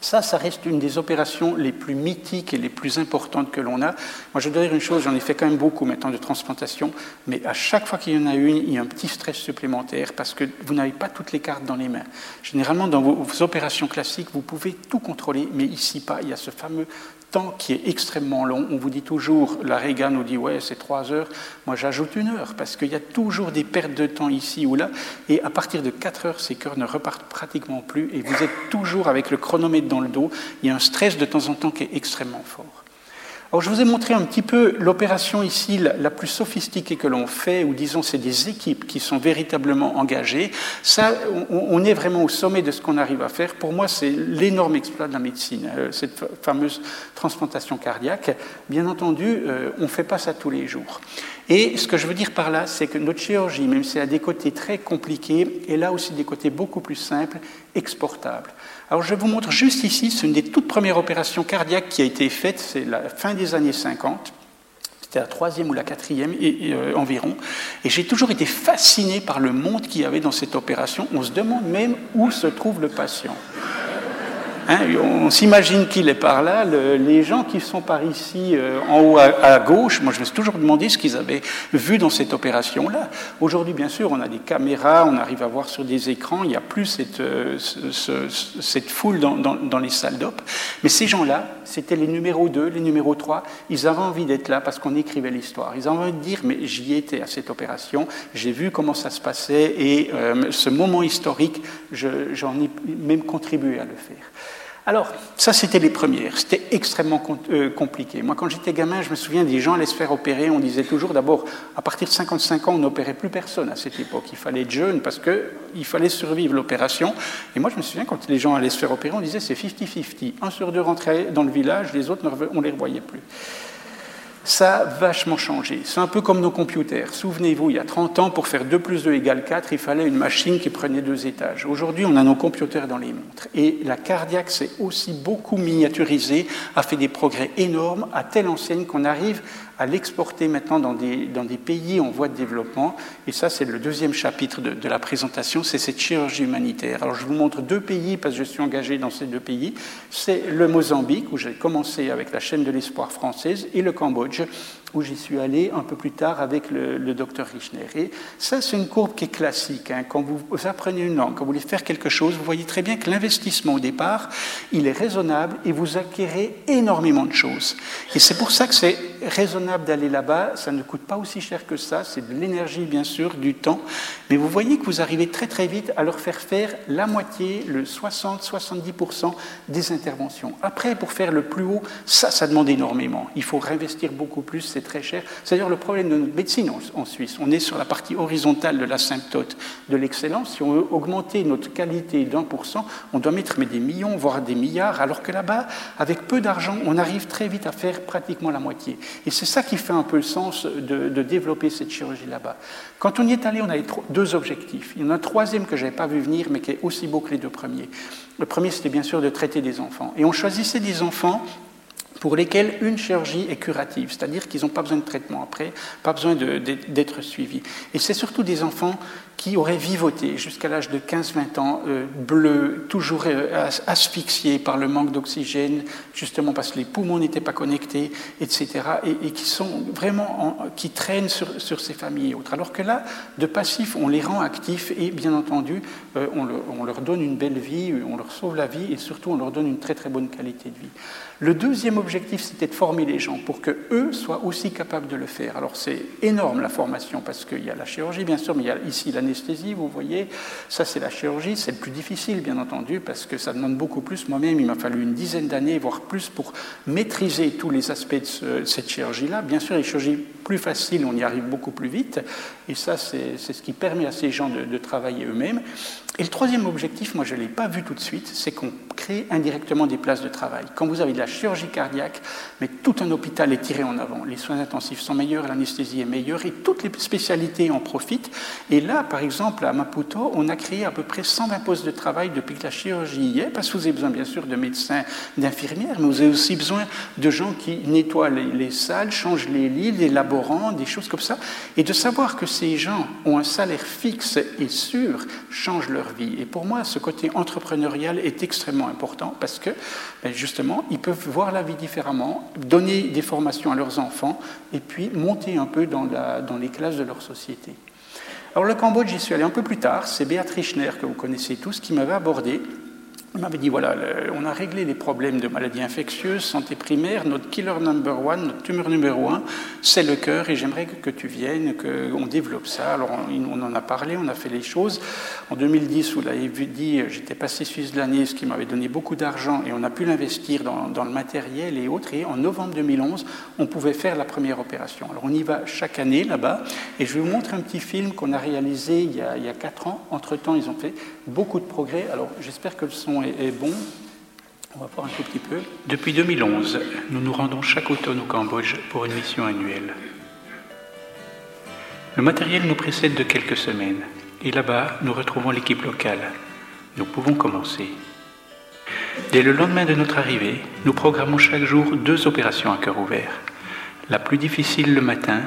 Ça, ça reste une des opérations les plus mythiques et les plus importantes que l'on a. Moi, je dois dire une chose, j'en ai fait quand même beaucoup maintenant de transplantation, mais à chaque fois qu'il y en a une, il y a un petit stress supplémentaire parce que vous n'avez pas toutes les cartes dans les mains. Généralement, dans vos opérations classiques, vous pouvez tout contrôler, mais ici pas. Il y a ce fameux temps qui est extrêmement long. On vous dit toujours, la Réga nous dit, ouais, c'est trois heures. Moi, j'ajoute une heure, parce qu'il y a toujours des pertes de temps ici ou là. Et à partir de quatre heures, ces cœurs ne repartent pratiquement plus. Et vous êtes toujours avec le chronomètre dans le dos. Il y a un stress de temps en temps qui est extrêmement fort. Alors, je vous ai montré un petit peu l'opération ici la, plus sophistiquée que l'on fait, ou disons c'est des équipes qui sont véritablement engagées. Ça, on, est vraiment au sommet de ce qu'on arrive à faire. Pour moi, c'est l'énorme exploit de la médecine, euh, cette fameuse transplantation cardiaque. Bien entendu, euh, on ne fait pas ça tous les jours. Et ce que je veux dire par là, c'est que notre chirurgie, même si elle a des côtés très compliqués, elle a aussi des côtés beaucoup plus simples, exportables. Alors je vous montre juste ici, c'est une des toutes premières opérations cardiaques qui a été faite, c'est la fin des années 50. C'était la troisième ou la quatrième euh, environ. Et j'ai toujours été fasciné par le monde qu'il y avait dans cette opération. On se demande même où se trouve le patient. Hein, on s'imagine qu'il est par là. les gens qui sont par ici, euh, en haut à, gauche, moi je me suis toujours demandé ce qu'ils avaient vu dans cette opération-là. Aujourd'hui, bien sûr, on a des caméras, on arrive à voir sur des écrans, il n'y a plus cette, euh, cette foule dans, les salles d'op. Mais ces gens-là, c'était les numéros 2, les numéros 3, ils avaient envie d'être là parce qu'on écrivait l'histoire. Ils avaient envie de dire, mais j'y étais à cette opération, j'ai vu comment ça se passait et euh, ce moment historique, j'en ai même contribué à le faire. Alors, ça, c'était les premières. C'était extrêmement euh, compliqué. Moi, quand j'étais gamin, je me souviens des gens allaient se faire opérer. On disait toujours, d'abord, à partir de 55 ans, on n'opérait plus personne à cette époque. Il fallait être jeune parce qu'il fallait survivre l'opération. Et moi, je me souviens, quand les gens allaient se faire opérer, on disait c'est 50-50. Un sur deux rentrait dans le village, les autres, on ne les revoyait plus ça a vachement changé. C'est un peu comme nos computers. Souvenez-vous, il y a 30 ans, pour faire 2 plus 2 égale 4, il fallait une machine qui prenait deux étages. Aujourd'hui, on a nos computers dans les montres. Et la cardiaque s'est aussi beaucoup miniaturisée, a fait des progrès énormes, à telle enseigne qu'on arrive à l'exporter maintenant dans des, pays en voie de développement. Et ça, c'est le deuxième chapitre de, la présentation, c'est cette chirurgie humanitaire. Alors, je vous montre deux pays, parce que je suis engagé dans ces deux pays. C'est le Mozambique, où j'ai commencé avec la chaîne de l'espoir française, et le Cambodge, où j'y suis allé un peu plus tard avec le, docteur Richner. Et ça, c'est une courbe qui est classique. Hein. Quand vous, apprenez une langue, quand vous voulez faire quelque chose, vous voyez très bien que l'investissement au départ, il est raisonnable et vous acquérez énormément de choses. Et c'est pour ça que c'est raisonnable d'aller là-bas. Ça ne coûte pas aussi cher que ça. C'est de l'énergie, bien sûr, du temps. Mais vous voyez que vous arrivez très, très vite à leur faire faire la moitié, le 60-70% des interventions. Après, pour faire le plus haut, ça, ça demande énormément. Il faut réinvestir beaucoup plus très cher. C'est dire le problème de notre médecine en, Suisse. On est sur la partie horizontale de l'asymptote de l'excellence. Si on veut augmenter notre qualité d'un pour cent, on doit mettre des millions, voire des milliards, alors que là-bas, avec peu d'argent, on arrive très vite à faire pratiquement la moitié. Et c'est ça qui fait un peu le sens de, développer cette chirurgie là-bas. Quand on y est allé, on avait deux objectifs. Il y en a un troisième que je n'avais pas vu venir, mais qui est aussi beau que les deux premiers. Le premier, c'était bien sûr de traiter des enfants. Et on choisissait des enfants pour lesquels une chirurgie est curative, c'est-à-dire qu'ils n'ont pas besoin de traitement après, pas besoin d'être suivis. Et c'est surtout des enfants qui auraient vivoté jusqu'à l'âge de 15-20 ans, euh, bleus, toujours euh, asphyxiés par le manque d'oxygène, justement parce que les poumons n'étaient pas connectés, etc., et, qui sont vraiment, qui traînent sur, ces familles et autres. Alors que là, de passif, on les rend actifs et bien entendu, euh, on, leur donne une belle vie, on leur sauve la vie et surtout on leur donne une très très bonne qualité de vie. Le deuxième objectif, c'était de former les gens pour que eux soient aussi capables de le faire. Alors c'est énorme la formation parce qu'il y a la chirurgie bien sûr, mais il y a ici l'anesthésie, vous voyez. Ça c'est la chirurgie, c'est le plus difficile bien entendu parce que ça demande beaucoup plus. Moi-même, il m'a fallu une dizaine d'années, voire plus, pour maîtriser tous les aspects de, cette chirurgie-là. Bien sûr, les chirurgies plus faciles, on y arrive beaucoup plus vite. Et ça, c'est ce qui permet à ces gens de, travailler eux-mêmes. Et le troisième objectif, moi je ne l'ai pas vu tout de suite, c'est qu'on crée indirectement des places de travail. Quand vous avez de la chirurgie cardiaque, mais tout un hôpital est tiré en avant. Les soins intensifs sont meilleurs, l'anesthésie est meilleure et toutes les spécialités en profitent. Et là, par exemple, à Maputo, on a créé à peu près 120 postes de travail depuis que la chirurgie y est, parce que vous avez besoin bien sûr de médecins, d'infirmières, mais vous avez aussi besoin de gens qui nettoient les, salles, changent les lits, les laborants, des choses comme ça. Et de savoir que ces gens ont un salaire fixe et sûr change leur vie. Et pour moi, ce côté entrepreneurial est extrêmement important parce que, ben, justement, ils peuvent voir la vie différemment, donner des formations à leurs enfants et puis monter un peu dans les classes de leur société. Alors le Cambodge, j'y suis allé un peu plus tard. C'est Béatrice Schner, que vous connaissez tous, qui m'avait abordé on m'avait dit, voilà, on a réglé les problèmes de maladies infectieuses, santé primaire, notre killer number one, notre tumeur numéro un, c'est le cœur, et j'aimerais que, tu viennes, qu'on développe ça. Alors on, en a parlé, on a fait les choses. En 2010, vous l'avez dit, j'étais passé Suisse de l'année, ce qui m'avait donné beaucoup d'argent, et on a pu l'investir dans, le matériel et autres, et en novembre 2011, on pouvait faire la première opération. Alors on y va chaque année là-bas, et je vais vous montrer un petit film qu'on a réalisé il y a, il y a quatre ans. Entre-temps, ils ont fait beaucoup de progrès. Alors j'espère que le son est, bon. On va voir un tout petit peu. Depuis 2011, nous nous rendons chaque automne au Cambodge pour une mission annuelle. Le matériel nous précède de quelques semaines et là-bas, nous retrouvons l'équipe locale. Nous pouvons commencer. Dès le lendemain de notre arrivée, nous programmons chaque jour deux opérations à cœur ouvert. La plus difficile le matin,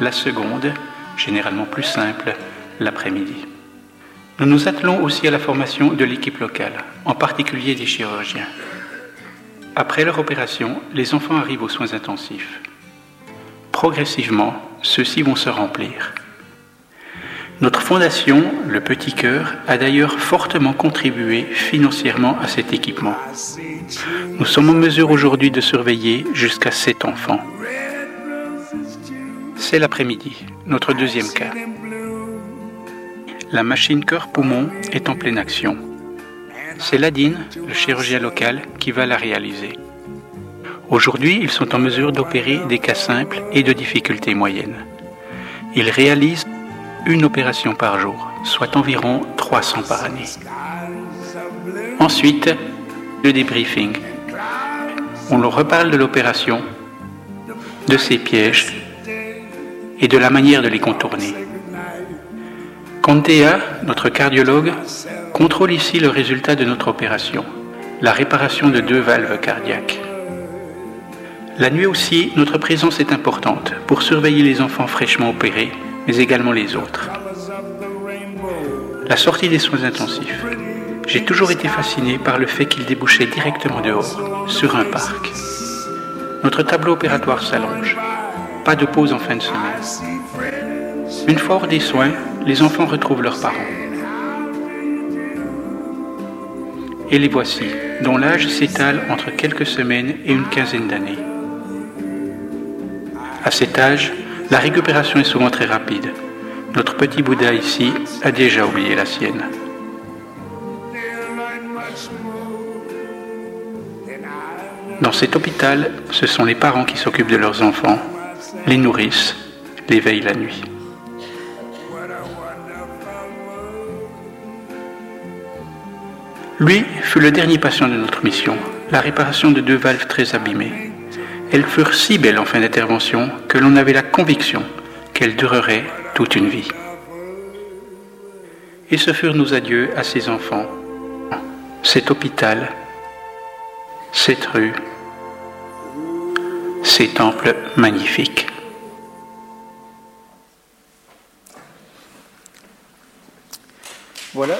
la seconde, généralement plus simple, l'après-midi. Nous nous attelons aussi à la formation de l'équipe locale, en particulier des chirurgiens. Après leur opération, les enfants arrivent aux soins intensifs. Progressivement, ceux-ci vont se remplir. Notre fondation, le Petit Cœur, a d'ailleurs fortement contribué financièrement à cet équipement. Nous sommes en mesure aujourd'hui de surveiller jusqu'à 7 enfants. C'est l'après-midi, notre deuxième cas la machine cœur-poumon est en pleine action. C'est Ladine, le chirurgien local, qui va la réaliser. Aujourd'hui, ils sont en mesure d'opérer des cas simples et de difficultés moyennes. Ils réalisent une opération par jour, soit environ 300 par année. Ensuite, le débriefing. On leur reparle de l'opération, de ses pièges et de la manière de les contourner. Contea, notre cardiologue, contrôle ici le résultat de notre opération, la réparation de deux valves cardiaques. La nuit aussi, notre présence est importante pour surveiller les enfants fraîchement opérés, mais également les autres. La sortie des soins intensifs. J'ai toujours été fasciné par le fait qu'ils débouchaient directement dehors, sur un parc. Notre tableau opératoire s'allonge. Pas de pause en fin de semaine. Une fois hors des soins, les enfants retrouvent leurs parents. Et les voici, dont l'âge s'étale entre quelques semaines et une quinzaine d'années. À cet âge, la récupération est souvent très rapide. Notre petit Bouddha ici a déjà oublié la sienne. Dans cet hôpital, ce sont les parents qui s'occupent de leurs enfants, les nourrissent, les veillent la nuit. Lui fut le dernier patient de notre mission, la réparation de deux valves très abîmées. Elles furent si belles en fin d'intervention que l'on avait la conviction qu'elles dureraient toute une vie. Et ce furent nos adieux à ces enfants, cet hôpital, cette rue, ces temples magnifiques. Voilà.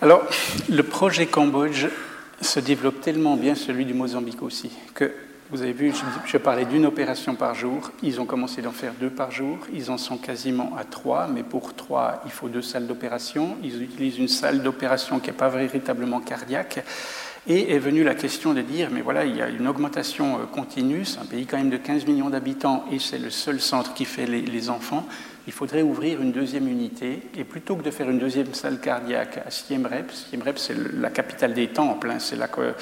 Alors, le projet Cambodge se développe tellement bien, celui du Mozambique aussi, que vous avez vu, je, parlais d'une opération par jour. Ils ont commencé d'en faire deux par jour. Ils en sont quasiment à trois, mais pour trois, il faut deux salles d'opération. Ils utilisent une salle d'opération qui n'est pas véritablement cardiaque. Et est venue la question de dire, mais voilà, il y a une augmentation euh, continue, c'est un pays quand même de 15 millions d'habitants et c'est le seul centre qui fait les enfants il faudrait ouvrir une deuxième unité, et plutôt que de faire une deuxième salle cardiaque à Siem Reap, Siem Reap c'est la capitale des temples, hein, c'est là que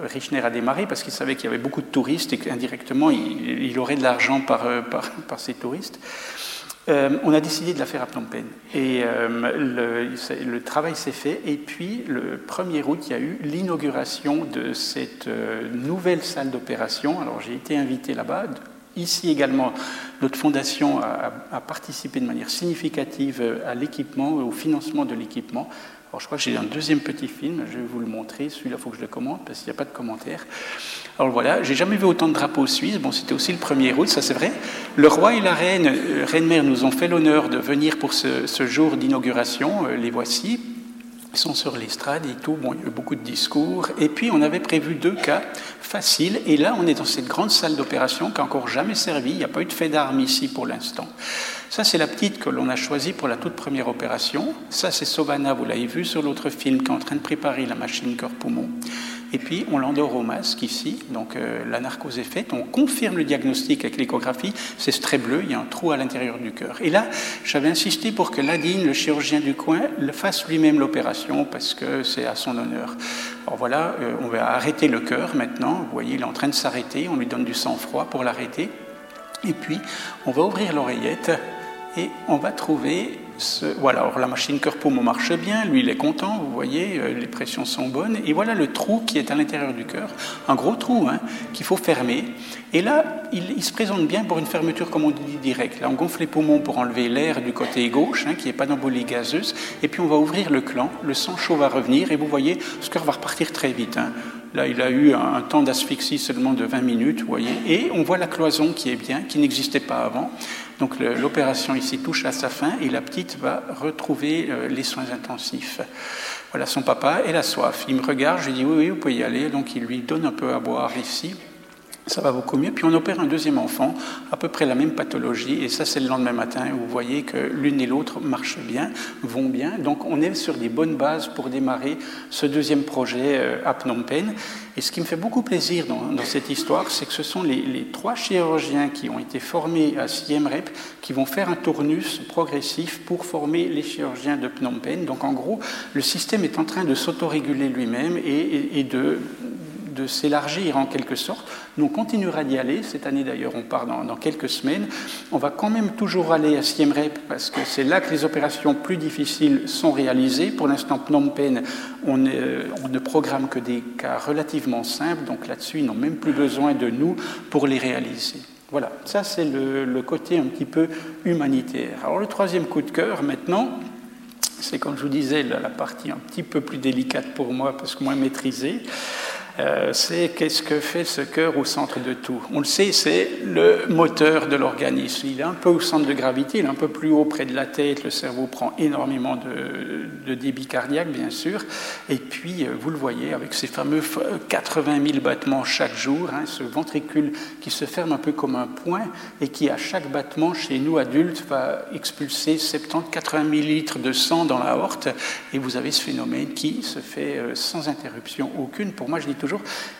Richner a démarré parce qu'il savait qu'il y avait beaucoup de touristes et qu'indirectement il, aurait de l'argent par, euh, par, ces touristes. euh, on a décidé de la faire à Phnom Penh. Et euh, le, travail s'est fait. Et puis, le 1er août, il y a eu l'inauguration de cette euh, nouvelle salle d'opération. Alors, j'ai été invité là-bas. Ici également, notre fondation a, participé de manière significative à l'équipement, au financement de l'équipement. Alors, je crois que j'ai un deuxième petit film, je vais vous le montrer. Celui-là, il faut que je le commente parce qu'il n'y a pas de commentaire. Alors voilà, j'ai jamais vu autant de drapeaux suisses. Bon, c'était aussi le 1er août, ça c'est vrai. Le roi et la reine, euh, reine-mère, nous ont fait l'honneur de venir pour ce, ce jour d'inauguration. Euh, les voici. Ils sont sur l'estrade et tout. Bon, il y a eu beaucoup de discours. Et puis, on avait prévu deux cas faciles. Et là, on est dans cette grande salle d'opération qui n'a encore jamais servi. Il n'y a pas eu de fait d'armes ici pour l'instant. Ça, c'est la petite que l'on a choisie pour la toute première opération. Ça, c'est Sovana, vous l'avez vu sur l'autre film, qui est en train de préparer la machine cœur-poumon. Et puis, on l'endort au masque ici. Donc, euh, la narcose est faite. On confirme le diagnostic avec l'échographie. C'est ce trait bleu. Il y a un trou à l'intérieur du cœur. Et là, j'avais insisté pour que Ladine, le chirurgien du coin, le fasse lui-même l'opération parce que c'est à son honneur. Alors voilà, euh, on va arrêter le cœur maintenant. Vous voyez, il est en train de s'arrêter. On lui donne du sang-froid pour l'arrêter. Et puis, on va ouvrir l'oreillette et on va trouver voilà, alors la machine cœur-poumon marche bien, lui il est content, vous voyez, euh, les pressions sont bonnes, et voilà le trou qui est à l'intérieur du cœur, un gros trou hein, qu'il faut fermer. Et là, il, se présente bien pour une fermeture, comme on dit, directe. Là, on gonfle les poumons pour enlever l'air du côté gauche, hein, qui n'est pas d'embolie gazeuse, et puis on va ouvrir le clan, le sang chaud va revenir, et vous voyez, ce cœur va repartir très vite. Hein. Là, il a eu un temps d'asphyxie seulement de 20 minutes, vous voyez, et on voit la cloison qui est bien, qui n'existait pas avant. Donc l'opération ici touche à sa fin et la petite va retrouver euh, les soins intensifs. Voilà, son papa, elle a soif. Il me regarde, je lui dis oui, oui, vous pouvez y aller. Donc il lui donne un peu à boire ici ça va beaucoup mieux. Puis on opère un deuxième enfant, à peu près la même pathologie, et ça c'est le lendemain matin, vous voyez que l'une et l'autre marchent bien, vont bien. Donc on est sur des bonnes bases pour démarrer ce deuxième projet euh, à Phnom Penh. Et ce qui me fait beaucoup plaisir dans, cette histoire, c'est que ce sont les, trois chirurgiens qui ont été formés à Siem Reap qui vont faire un tournus progressif pour former les chirurgiens de Phnom Penh. Donc en gros, le système est en train de s'autoréguler lui-même et de de s'élargir en quelque sorte. Nous, on continuera d'y aller. Cette année, d'ailleurs, on part dans, quelques semaines. On va quand même toujours aller à Siem Reap parce que c'est là que les opérations plus difficiles sont réalisées. Pour l'instant, Phnom Penh, on, ne programme que des cas relativement simples. Donc là-dessus, ils n'ont même plus besoin de nous pour les réaliser. Voilà, ça c'est le, le, côté un petit peu humanitaire. Alors le troisième coup de cœur maintenant, c'est comme je vous disais la partie un petit peu plus délicate pour moi parce que moins maîtrisée. Euh, c'est qu'est-ce que fait ce cœur au centre de tout. On le sait, c'est le moteur de l'organisme. Il est un peu au centre de gravité, il est un peu plus haut près de la tête, le cerveau prend énormément de, débit cardiaque, bien sûr. Et puis, euh, vous le voyez, avec ces fameux 80 000 battements chaque jour, hein, ce ventricule qui se ferme un peu comme un point et qui, à chaque battement, chez nous adultes, va expulser 70-80 millilitres de sang dans la horte. Et vous avez ce phénomène qui se fait euh, sans interruption aucune. Pour moi, je dis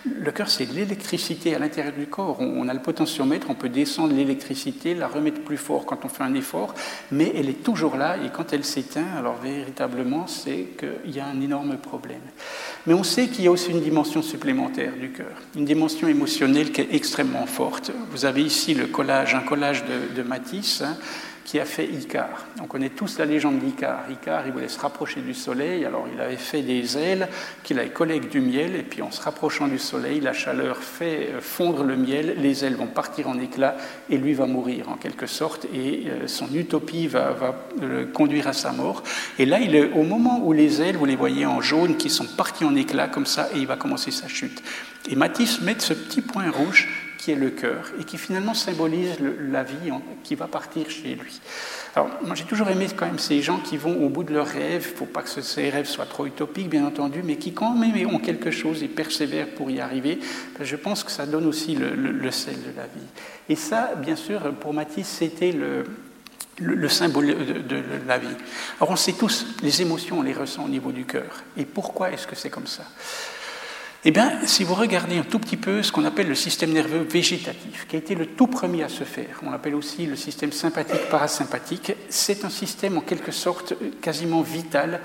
le cœur, c'est l'électricité à l'intérieur du corps. On, a le potentiomètre, on peut descendre l'électricité, la remettre plus fort quand on fait un effort, mais elle est toujours là, et quand elle s'éteint, alors véritablement, c'est qu'il y a un énorme problème. Mais on sait qu'il y a aussi une dimension supplémentaire du cœur, une dimension émotionnelle qui est extrêmement forte. Vous avez ici le collage, un collage de, Matisse. Hein, qui a fait Icare. On connaît tous la légende d'Icare. Icare, il voulait se rapprocher du soleil, alors il avait fait des ailes qu'il avait collées avec du miel, et puis en se rapprochant du soleil, la chaleur fait euh, fondre le miel, les ailes vont partir en éclats, et lui va mourir en quelque sorte, et euh, son utopie va, le conduire à sa mort. Et là, il est, au moment où les ailes, vous les voyez en jaune, qui sont parties en éclats comme ça, et il va commencer sa chute. Et Matisse met ce petit point rouge qui est le cœur et qui finalement symbolise la vie qui va partir chez lui. Alors, moi j'ai toujours aimé quand même ces gens qui vont au bout de leurs rêves, il ne faut pas que ces rêves soient trop utopiques bien entendu, mais qui quand même ont quelque chose et persévèrent pour y arriver. Je pense que ça donne aussi le, sel de la vie. Et ça, bien sûr, pour Matisse, c'était le, le, symbole de, la vie. Alors on sait tous, les émotions, on les ressent au niveau du cœur. Et pourquoi est-ce que c'est comme ça? Eh bien, si vous regardez un tout petit peu ce qu'on appelle le système nerveux végétatif, qui a été le tout premier à se faire, on l'appelle aussi le système sympathique-parasympathique, c'est un système en quelque sorte quasiment vital,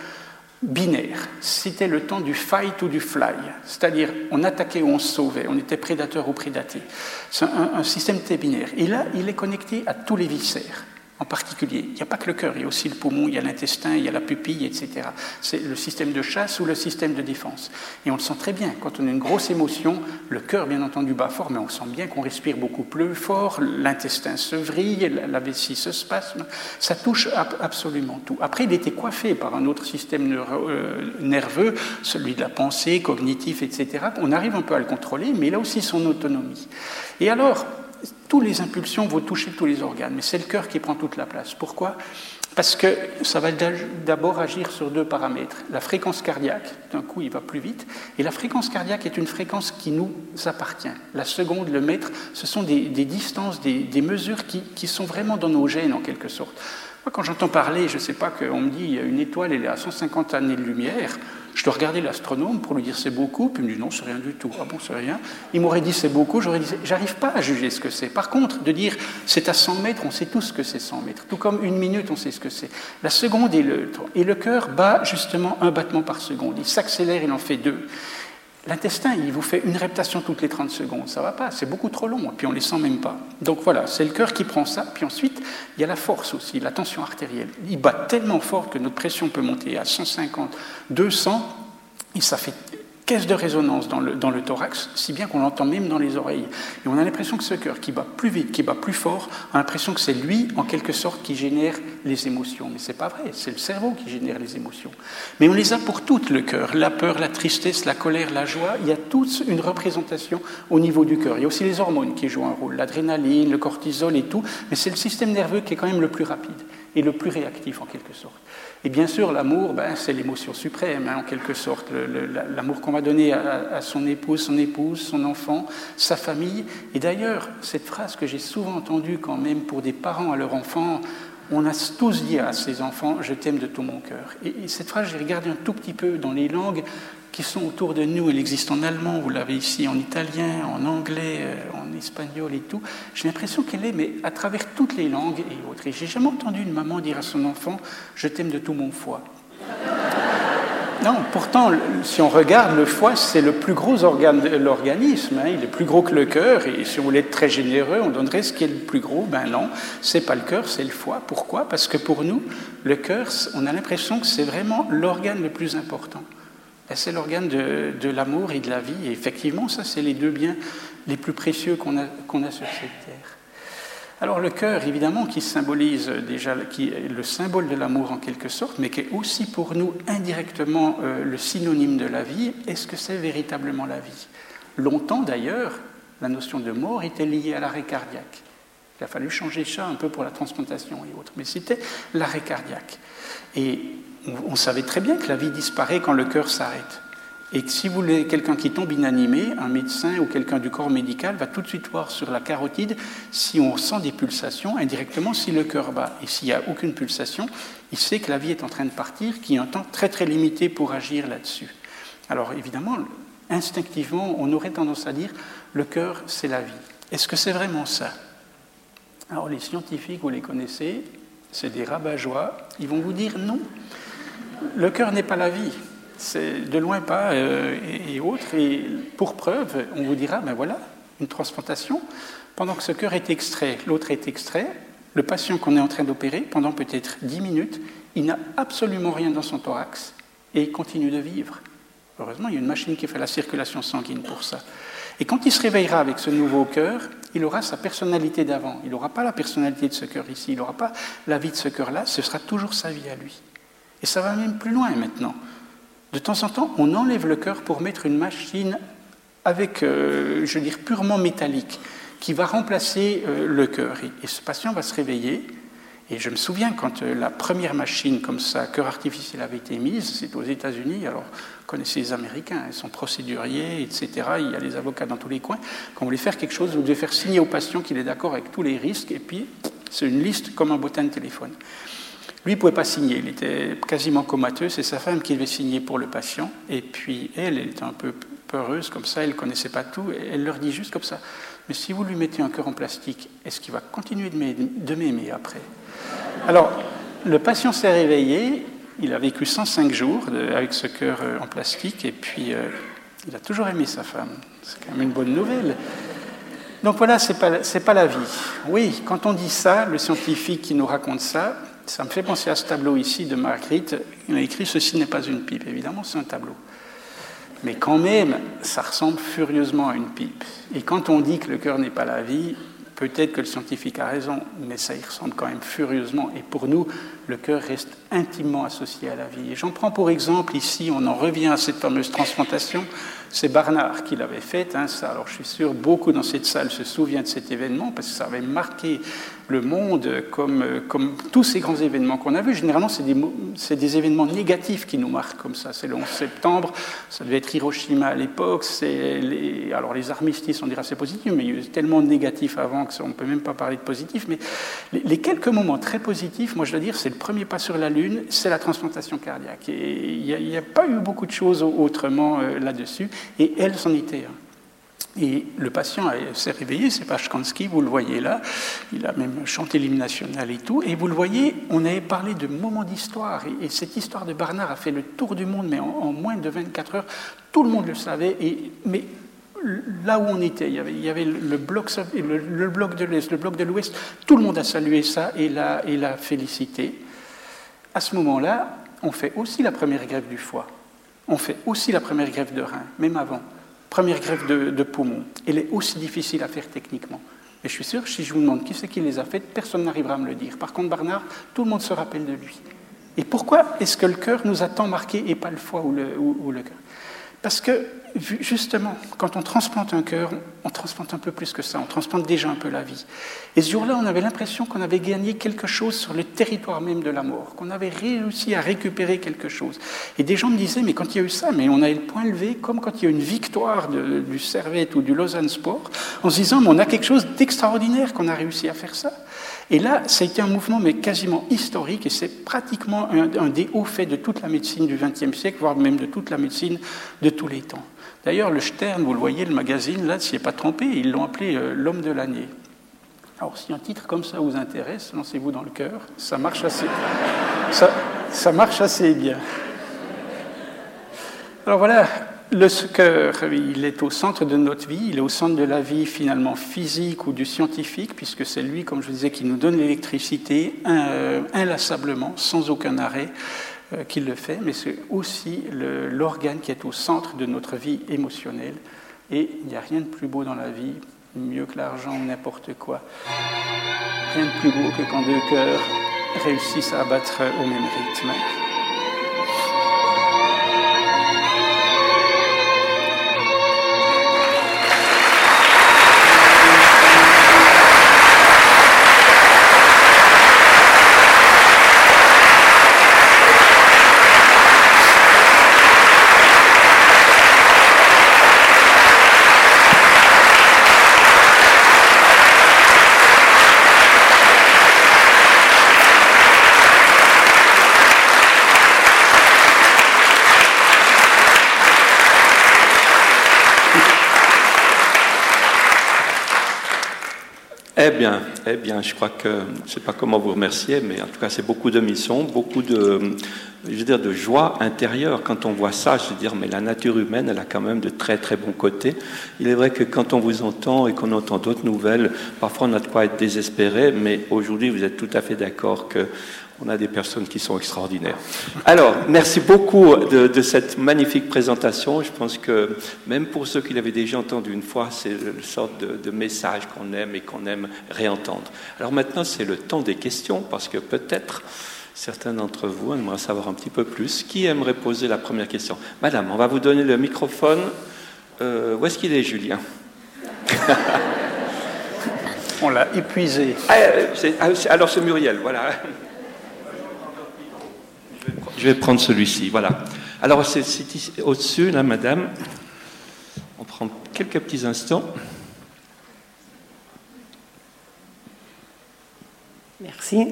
binaire. C'était le temps du fight ou du fly, c'est-à-dire on attaquait ou on sauvait, on était prédateur ou prédaté. C'est un, un système binaire. Et là, il est connecté à tous les viscères. En particulier. Il n'y a pas que le cœur, il y a aussi le poumon, il y a l'intestin, il y a la pupille, etc. C'est le système de chasse ou le système de défense. Et on le sent très bien. Quand on a une grosse émotion, le cœur, bien entendu, bat fort, mais on sent bien qu'on respire beaucoup plus fort, l'intestin se vrille, la vessie se spasme. Ça touche absolument tout. Après, il était coiffé par un autre système euh, nerveux, celui de la pensée, cognitif, etc. On arrive un peu à le contrôler, mais il a aussi son autonomie. Et alors, toutes les impulsions vont toucher tous les organes, mais c'est le cœur qui prend toute la place. Pourquoi? Parce que ça va d'abord agir sur deux paramètres. La fréquence cardiaque, d'un coup il va plus vite, et la fréquence cardiaque est une fréquence qui nous appartient. La seconde, le mètre, ce sont des, distances, des, mesures qui, sont vraiment dans nos gènes en quelque sorte. Quand j'entends parler, je ne sais pas, qu'on me dit une étoile, elle est à 150 années de lumière, je dois regarder l'astronome pour lui dire c'est beaucoup, puis il me dit non, c'est rien du tout. Ah bon, c'est rien? Il m'aurait dit c'est beaucoup, j'aurais dit j'arrive pas à juger ce que c'est. Par contre, de dire c'est à 100 mètres, on sait tous ce que c'est 100 mètres. Tout comme une minute, on sait ce que c'est. La seconde et le, et le cœur bat justement un battement par seconde. Il s'accélère, il en fait deux. L'intestin, il vous fait une reptation toutes les 30 secondes. Ça va pas, c'est beaucoup trop long, et puis on ne les sent même pas. Donc voilà, c'est le cœur qui prend ça. Puis ensuite, il y a la force aussi, la tension artérielle. Il bat tellement fort que notre pression peut monter à 150, 200, et ça fait caisse de résonance dans le, dans le thorax, si bien qu'on l'entend même dans les oreilles. Et on a l'impression que ce cœur qui bat plus vite, qui bat plus fort, a l'impression que c'est lui, en quelque sorte, qui génère les émotions. Mais ce n'est pas vrai, c'est le cerveau qui génère les émotions. Mais on les a pour toutes, le cœur. La peur, la tristesse, la colère, la joie, il y a toute une représentation au niveau du cœur. Il y a aussi les hormones qui jouent un rôle, l'adrénaline, le cortisol et tout, mais c'est le système nerveux qui est quand même le plus rapide et le plus réactif en quelque sorte. Et bien sûr, l'amour, ben, c'est l'émotion suprême, hein, en quelque sorte. L'amour qu'on va donner à, son épouse, son épouse, son enfant, sa famille. Et d'ailleurs, cette phrase que j'ai souvent entendue quand même pour des parents à leur enfant, on a tous dit à ses enfants, je t'aime de tout mon cœur. Et, cette phrase, j'ai regardé un tout petit peu dans les langues qui sont autour de nous. Elle existe en allemand, vous l'avez ici en italien, en anglais, euh, en espagnol et tout. J'ai l'impression qu'elle est, mais à travers toutes les langues et autres. Et j'ai jamais entendu une maman dire à son enfant, je t'aime de tout mon foie. Non, pourtant, si on regarde, le foie, c'est le plus gros organe de l'organisme. Hein. il est plus gros que le cœur. Et si vous voulez être très généreux, on donnerait ce qui est le plus gros. Ben non, c'est pas le cœur, c'est le foie. Pourquoi? Parce que pour nous, le cœur, on a l'impression que c'est vraiment l'organe le plus important. C'est l'organe de, l'amour et de la vie. Et effectivement, ça, c'est les deux biens les plus précieux qu'on a, qu'on a sur cette terre. Alors le cœur, évidemment, qui symbolise déjà qui est le symbole de l'amour en quelque sorte, mais qui est aussi pour nous indirectement euh, le synonyme de la vie, est-ce que c'est véritablement la vie? Longtemps d'ailleurs, la notion de mort était liée à l'arrêt cardiaque. Il a fallu changer ça un peu pour la transplantation et autres, mais c'était l'arrêt cardiaque. Et on savait très bien que la vie disparaît quand le cœur s'arrête. Et que si vous voulez quelqu'un qui tombe inanimé, un médecin ou quelqu'un du corps médical va tout de suite voir sur la carotide si on sent des pulsations, indirectement si le cœur bat. Et s'il n'y a aucune pulsation, il sait que la vie est en train de partir, qu'il y a un temps très très limité pour agir là-dessus. Alors évidemment, instinctivement, on aurait tendance à dire le cœur, c'est la vie. Est-ce que c'est vraiment ça? Alors les scientifiques, vous les connaissez, c'est des rabat ils vont vous dire non, le cœur n'est pas la vie c'est de loin pas euh, et, autres. Et pour preuve, on vous dira, ben voilà, une transplantation, pendant que ce cœur est extrait, l'autre est extrait, le patient qu'on est en train d'opérer, pendant peut-être 10 minutes, il n'a absolument rien dans son thorax et il continue de vivre. Heureusement, il y a une machine qui fait la circulation sanguine pour ça. Et quand il se réveillera avec ce nouveau cœur, il aura sa personnalité d'avant. Il n'aura pas la personnalité de ce cœur ici, il n'aura pas la vie de ce cœur-là, ce sera toujours sa vie à lui. Et ça va même plus loin maintenant. De temps en temps, on enlève le cœur pour mettre une machine avec, euh, je veux dire, purement métallique, qui va remplacer euh, le cœur. Et, ce patient va se réveiller. Et je me souviens quand euh, la première machine comme ça, cœur artificiel, avait été mise, c'est aux États-Unis. Alors, vous connaissez les Américains, ils sont procéduriers, etc. Il y a les avocats dans tous les coins. Quand vous voulez faire quelque chose, vous devez faire signer au patient qu'il est d'accord avec tous les risques. Et puis, c'est une liste comme un bottin de téléphone. Lui ne pouvait pas signer, il était quasiment comateux, c'est sa femme qui devait signer pour le patient, et puis elle, elle était un peu peureuse comme ça, elle ne connaissait pas tout, elle leur dit juste comme ça, mais si vous lui mettez un cœur en plastique, est-ce qu'il va continuer de m'aimer après? Alors, le patient s'est réveillé, il a vécu 105 jours avec ce cœur euh, en plastique, et puis euh, il a toujours aimé sa femme. C'est quand même une bonne nouvelle. Donc voilà, ce n'est pas la vie. Oui, quand on dit ça, le scientifique qui nous raconte ça, ça me fait penser à ce tableau ici de Marguerite. Il a écrit Ceci n'est pas une pipe. Évidemment, c'est un tableau. Mais quand même, ça ressemble furieusement à une pipe. Et quand on dit que le cœur n'est pas la vie, peut-être que le scientifique a raison, mais ça y ressemble quand même furieusement. Et pour nous, le cœur reste intimement associé à la vie. Et j'en prends pour exemple ici, on en revient à cette fameuse transplantation. C'est Barnard qui l'avait faite. Hein, ça. Alors je suis sûr, beaucoup dans cette salle se souviennent de cet événement parce que ça avait marqué le monde comme, tous ces grands événements qu'on a vus. Généralement, c'est des, événements négatifs qui nous marquent comme ça. C'est le 11 septembre, ça devait être Hiroshima à l'époque. Alors les armistices, on dirait c'est positif, mais il y a eu tellement de négatifs avant qu'on ne peut même pas parler de positif. Mais les, quelques moments très positifs, moi je dois dire, c'est le premier pas sur la Lune, c'est la transplantation cardiaque. Et il n'y a, pas eu beaucoup de choses autrement euh, là-dessus. Et elle s'en était. Et le patient s'est réveillé, c'est Pachkansky, vous le voyez là, il a même chanté l'hymne national et tout, et vous le voyez, on avait parlé de moments d'histoire, et, cette histoire de Barnard a fait le tour du monde, mais en, moins de 24 heures, tout le monde le savait, et, mais là où on était, il y avait, le, bloc, de l'Est, le bloc de l'Ouest, tout le monde a salué ça et l'a, et l'a félicité. À ce moment-là, on fait aussi la première grève du foie, on fait aussi la première grève de rein, même avant. Première grève de, poumon. Elle est aussi difficile à faire techniquement. Et je suis sûr, si je vous demande qui c'est qui les a faites, personne n'arrivera à me le dire. Par contre, Bernard, tout le monde se rappelle de lui. Et pourquoi est-ce que le cœur nous a tant marqué et pas le foie ou le cœur? Parce que justement, quand on transplante un cœur, on transplante un peu plus que ça, on transplante déjà un peu la vie. Et ce jour-là, on avait l'impression qu'on avait gagné quelque chose sur le territoire même de la mort, qu'on avait réussi à récupérer quelque chose. Et des gens me disaient, mais quand il y a eu ça, mais on a eu le point levé, comme quand il y a eu une victoire du Servette ou du Lausanne Sport, en se disant, mais on a quelque chose d'extraordinaire qu'on a réussi à faire ça. Et là, ça a été un mouvement mais quasiment historique, et c'est pratiquement un, un des hauts faits de toute la médecine du XXe siècle, voire même de toute la médecine de tous les temps. D'ailleurs, le Stern, vous le voyez, le magazine, là, s'y est pas trompé, ils l'ont appelé euh, l'homme de l'année. Alors, si un titre comme ça vous intéresse, lancez-vous dans le cœur, ça marche assez, ça, marche assez bien. Alors voilà, le cœur, il est au centre de notre vie, il est au centre de la vie finalement physique ou du scientifique, puisque c'est lui, comme je disais, qui nous donne l'électricité euh, inlassablement, sans aucun arrêt. Euh, qui le fait, mais c'est aussi l'organe qui est au centre de notre vie émotionnelle. Et il n'y a rien de plus beau dans la vie, mieux que l'argent n'importe quoi. Rien de plus beau que quand deux cœurs réussissent à battre au même rythme. Eh bien, eh bien, je crois que je ne sais pas comment vous remercier, mais en tout cas, c'est beaucoup de mission, beaucoup de, je veux de joie intérieure quand on voit ça. Je veux dire, mais la nature humaine, elle a quand même de très très bons côtés. Il est vrai que quand on vous entend et qu'on entend d'autres nouvelles, parfois on a de quoi être désespéré, mais aujourd'hui, vous êtes tout à fait d'accord que on a des personnes qui sont extraordinaires. Alors, merci beaucoup de, cette magnifique présentation. Je pense que même pour ceux qui l'avaient déjà entendu une fois, c'est le sorte de, message qu'on aime et qu'on aime réentendre. Alors maintenant, c'est le temps des questions, parce que peut-être certains d'entre vous aimeraient savoir un petit peu plus. Qui aimerait poser la première question Madame, on va vous donner le microphone. Euh, où est-ce qu'il est, Julien? On l'a épuisé. Ah, ah, alors c'est Muriel, voilà. Je vais prendre celui-ci, voilà. Alors, c'est au-dessus, là, madame. On prend quelques petits instants. Merci.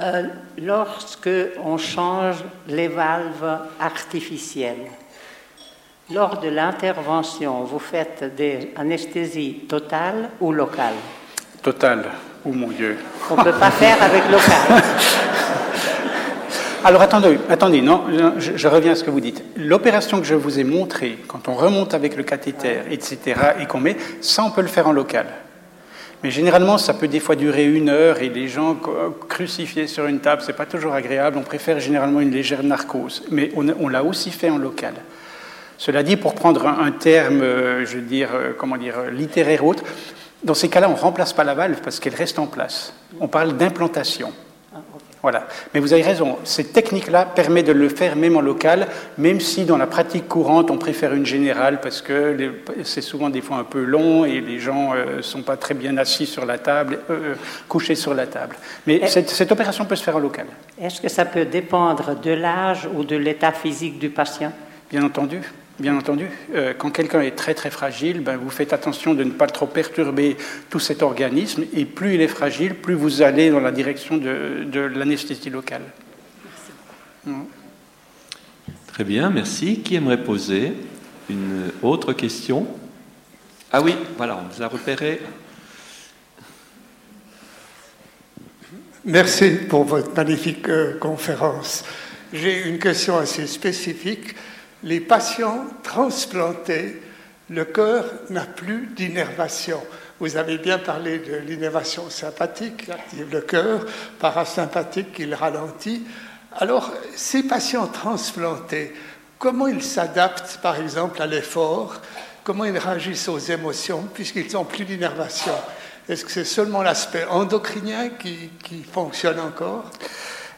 Euh, lorsque on change les valves artificielles, lors de l'intervention, vous faites des anesthésies totales ou locales? Totale, ou oh mon Dieu. On ne peut pas faire avec local. Alors attendez, attendez, non, je, reviens à ce que vous dites. L'opération que je vous ai montrée, quand on remonte avec le cathéter, etc., et qu'on met, ça on peut le faire en local. Mais généralement, ça peut des fois durer une heure et les gens crucifiés sur une table, c'est pas toujours agréable. On préfère généralement une légère narcose, mais on, l'a aussi fait en local. Cela dit, pour prendre un, terme, euh, je veux dire, euh, comment dire, littéraire autre, dans ces cas-là, on remplace pas la valve parce qu'elle reste en place. On parle d'implantation. Voilà. Mais vous avez raison, cette technique-là permet de le faire même en local, même si dans la pratique courante, on préfère une générale parce que c'est souvent des fois un peu long et les gens ne euh, sont pas très bien assis sur la table, euh, euh, couchés sur la table. Mais cette, cette opération peut se faire en local. Est-ce que ça peut dépendre de l'âge ou de l'état physique du patient? Bien entendu. Bien entendu, euh, quand quelqu'un est très très fragile, ben, vous faites attention de ne pas trop perturber tout cet organisme, et plus il est fragile, plus vous allez dans la direction de, l'anesthésie locale. Merci. Très bien, merci. Qui aimerait poser une autre question? Ah oui, voilà, on vous a repéré. Merci pour votre magnifique euh, conférence. J'ai une question assez spécifique les patients transplantés, le cœur n'a plus d'innervation. Vous avez bien parlé de l'innervation sympathique qui active le cœur, parasympathique qui le ralentit. Alors, ces patients transplantés, comment ils s'adaptent, par exemple, à l'effort? Comment ils réagissent aux émotions, puisqu'ils n'ont plus d'innervation? Est-ce que c'est seulement l'aspect endocrinien qui, qui fonctionne encore?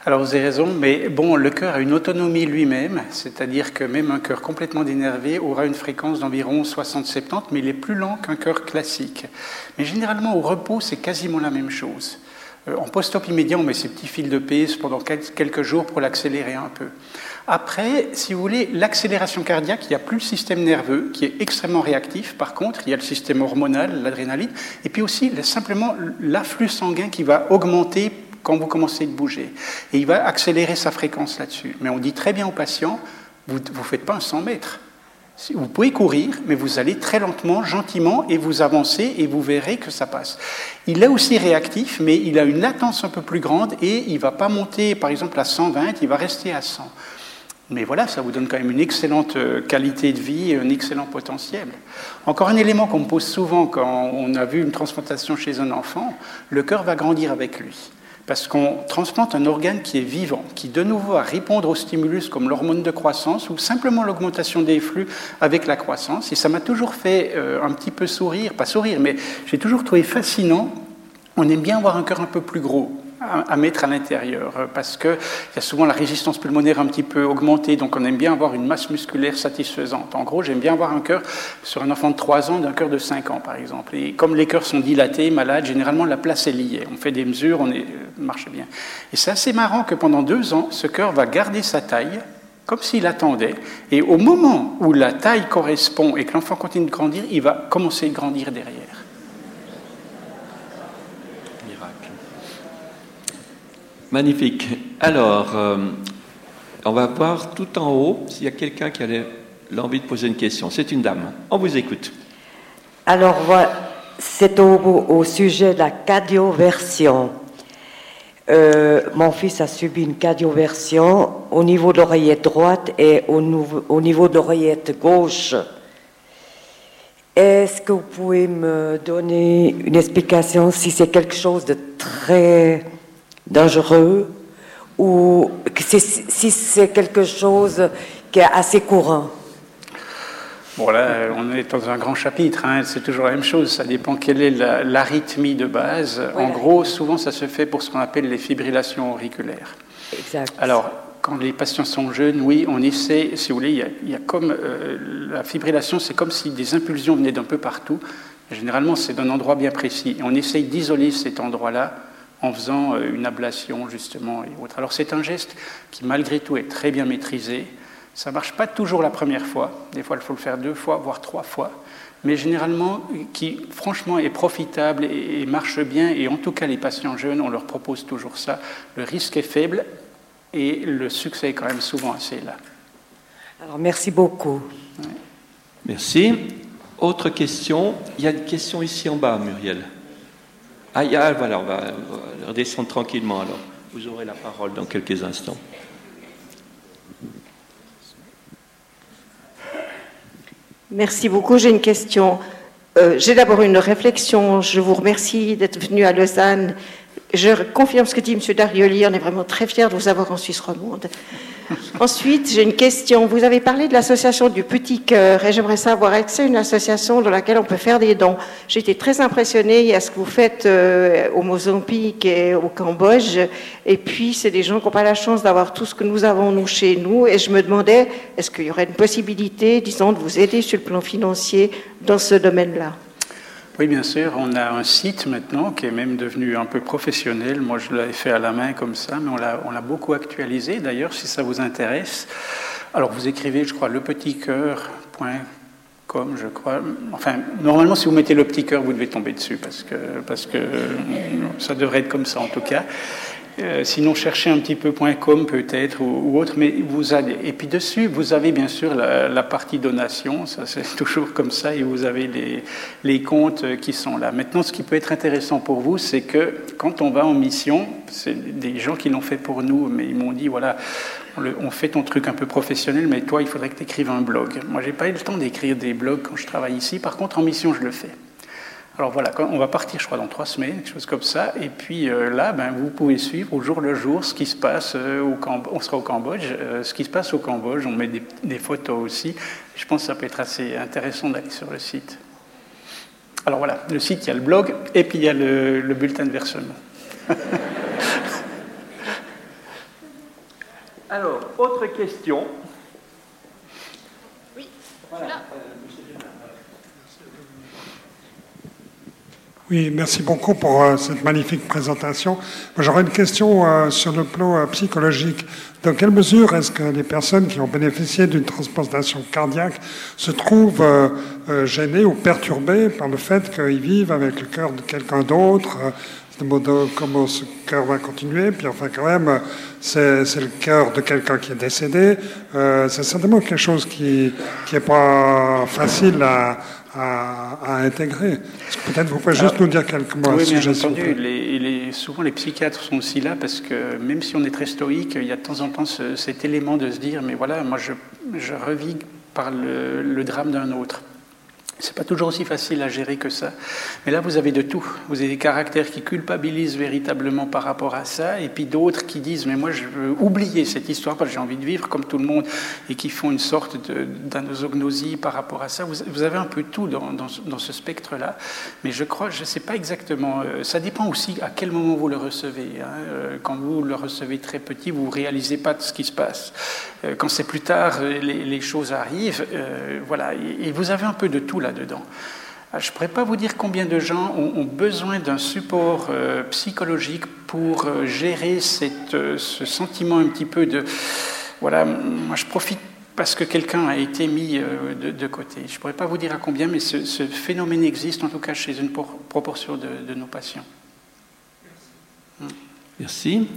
Alors vous avez raison, mais bon, le cœur a une autonomie lui-même, c'est-à-dire que même un cœur complètement dénervé aura une fréquence d'environ 60-70, mais il est plus lent qu'un cœur classique. Mais généralement au repos, c'est quasiment la même chose. Euh, en post-op immédiat, on met ces petits fils de pèse pendant quelques jours pour l'accélérer un peu. Après, si vous voulez, l'accélération cardiaque, il n'y a plus le système nerveux qui est extrêmement réactif. Par contre, il y a le système hormonal, l'adrénaline, et puis aussi simplement l'afflux sanguin qui va augmenter quand vous commencez de bouger. Et il va accélérer sa fréquence là-dessus. Mais on dit très bien aux patients, vous ne faites pas un 100 mètres. Vous pouvez courir, mais vous allez très lentement, gentiment, et vous avancez, et vous verrez que ça passe. Il est aussi réactif, mais il a une latence un peu plus grande, et il ne va pas monter, par exemple, à 120, il va rester à 100. Mais voilà, ça vous donne quand même une excellente euh, qualité de vie, un excellent potentiel. Encore un élément qu'on me pose souvent quand on a vu une transplantation chez un enfant, le cœur va grandir avec lui parce qu'on transplante un organe qui est vivant, qui de nouveau va répondre aux stimulus comme l'hormone de croissance ou simplement l'augmentation des flux avec la croissance. Et ça m'a toujours fait euh, un petit peu sourire, pas sourire, mais j'ai toujours trouvé fascinant. On aime bien avoir un cœur un peu plus gros à, mettre à l'intérieur, euh, parce qu'il y a souvent la résistance pulmonaire un petit peu augmentée, donc on aime bien avoir une masse musculaire satisfaisante. En gros, j'aime bien avoir un cœur sur un enfant de 3 ans d'un cœur de 5 ans, par exemple. Et comme les cœurs sont dilatés, malades, généralement la place est liée. On fait des mesures, on euh, marche bien. Et c'est assez marrant que pendant deux ans, ce cœur va garder sa taille, comme s'il attendait. Et au moment où la taille correspond et que l'enfant continue de grandir, il va commencer à grandir derrière. Magnifique. Alors, euh, on va voir tout en haut s'il y a quelqu'un qui a l'envie de poser une question. C'est une dame. On vous écoute. Alors, c'est au, sujet de la cardioversion. Euh, mon fils a subi une cardioversion au niveau de l'oreillette droite et au, au niveau de l'oreillette gauche. Est-ce que vous pouvez me donner une explication si c'est quelque chose de très dangereux ou si c'est quelque chose qui est assez courant Bon, là, on est dans un grand chapitre, hein. c'est toujours la même chose, ça dépend quelle est l'arythmie de base. En gros, souvent, ça se fait pour ce qu'on appelle les fibrillations auriculaires. Exact. Alors, quand les patients sont jeunes, oui, on essaie, si vous voulez, il y a, comme. Euh, la fibrillation, c'est comme si des impulsions venaient d'un peu partout. Généralement, c'est d'un endroit bien précis. Et on essaye d'isoler cet endroit-là en faisant euh, une ablation justement et autres. Alors c'est un geste qui malgré tout est très bien maîtrisé. Ça ne marche pas toujours la première fois, des fois il faut le faire deux fois, voire trois fois, mais généralement qui franchement est profitable et, marche bien, et en tout cas les patients jeunes, on leur propose toujours ça. Le risque est faible et le succès est quand même souvent assez là. Alors merci beaucoup. Merci. Autre question Il y a une question ici en bas, Muriel. Ah, a, voilà, on va redescendre tranquillement alors. Vous aurez la parole dans quelques instants. Merci beaucoup. J'ai une question. Euh, j'ai d'abord une réflexion. Je vous remercie d'être venu à Lausanne. Je confirme ce que dit M. Darioli. On est vraiment très fiers de vous avoir en Suisse romande. Ensuite, j'ai une question. Vous avez parlé de l'association du Petit Cœur et j'aimerais savoir, est-ce que c'est une association dans laquelle on peut faire des dons? J'ai été très impressionnée à ce que vous faites euh, au Mozambique et au Cambodge. Et puis, c'est des gens qui n'ont pas la chance d'avoir tout ce que nous avons, nous, chez nous. Et je me demandais, est-ce qu'il y aurait une possibilité, disons, de vous aider sur le plan financier dans ce domaine-là? Oui, bien sûr. On a un site maintenant qui est même devenu un peu professionnel. Moi, je l'avais fait à la main comme ça, mais on l'a beaucoup actualisé. D'ailleurs, si ça vous intéresse, alors vous écrivez, je crois, lepetitcoeur.com, je crois. Enfin, normalement, si vous mettez le petit cœur, vous devez tomber dessus parce que, parce que ça devrait être comme ça en tout cas. Euh, sinon, cherchez un petit peu .com peut-être ou, autre, mais vous allez. Et puis dessus, vous avez bien sûr la, partie donation, ça c'est toujours comme ça, et vous avez les, les, comptes qui sont là. Maintenant, ce qui peut être intéressant pour vous, c'est que quand on va en mission, c'est des gens qui l'ont fait pour nous, mais ils m'ont dit voilà, on, fait ton truc un peu professionnel, mais toi, il faudrait que tu écrives un blog. Moi, j'ai pas eu le temps d'écrire des blogs quand je travaille ici. Par contre, en mission, je le fais. Alors voilà, on va partir, je crois, dans trois semaines, quelque chose comme ça. Et puis euh, là, ben, vous pouvez suivre au jour le jour ce qui se passe euh, au Cambodge. On sera au Cambodge, euh, ce qui se passe au Cambodge. On met des, photos aussi. Je pense que ça peut être assez intéressant d'aller sur le site. Alors voilà, le site, il y a le blog et puis il y a le, le bulletin de versement. Alors, autre question. Oui, voilà. Oui, merci beaucoup pour euh, cette magnifique présentation. J'aurais une question euh, sur le plan euh, psychologique. Dans quelle mesure est-ce que les personnes qui ont bénéficié d'une transplantation cardiaque se trouvent gênées ou perturbées par le fait qu'ils vivent avec le cœur de quelqu'un d'autre comment ce cœur va continuer? Puis enfin, quand même, c'est le cœur de quelqu'un qui est décédé. c'est certainement quelque chose qui n'est pas facile à, à, intégrer. Peut-être vous pouvez juste nous dire quelques mots oui, bien entendu. Les, souvent, les psychiatres sont aussi là parce que même si on est très stoïque, il y a de temps en temps cet élément de se dire, mais voilà, moi je, je revis par le drame d'un autre. C'est pas toujours aussi facile à gérer que ça. Mais là, vous avez de tout. Vous avez des caractères qui culpabilisent véritablement par rapport à ça, et puis d'autres qui disent Mais moi, je veux oublier cette histoire parce que j'ai envie de vivre comme tout le monde, et qui font une sorte d'anosognosie par rapport à ça. Vous, avez un peu tout dans, ce spectre-là. Mais je crois, je ne sais pas exactement. Euh, ça dépend aussi à quel moment vous le recevez. Hein. Euh, quand vous le recevez très petit, vous ne réalisez pas ce qui se passe. Euh, quand c'est plus tard, les, choses arrivent. voilà. Et vous avez un peu de tout là dedans ah, Je ne pourrais pas vous dire combien de gens ont, besoin d'un support euh, psychologique pour euh, gérer cette, euh, ce sentiment un petit peu de... Voilà, moi je profite parce que quelqu'un a été mis de, côté. Je ne pourrais pas vous dire à combien, mais ce, phénomène existe en tout cas chez une proportion de, nos patients. Merci.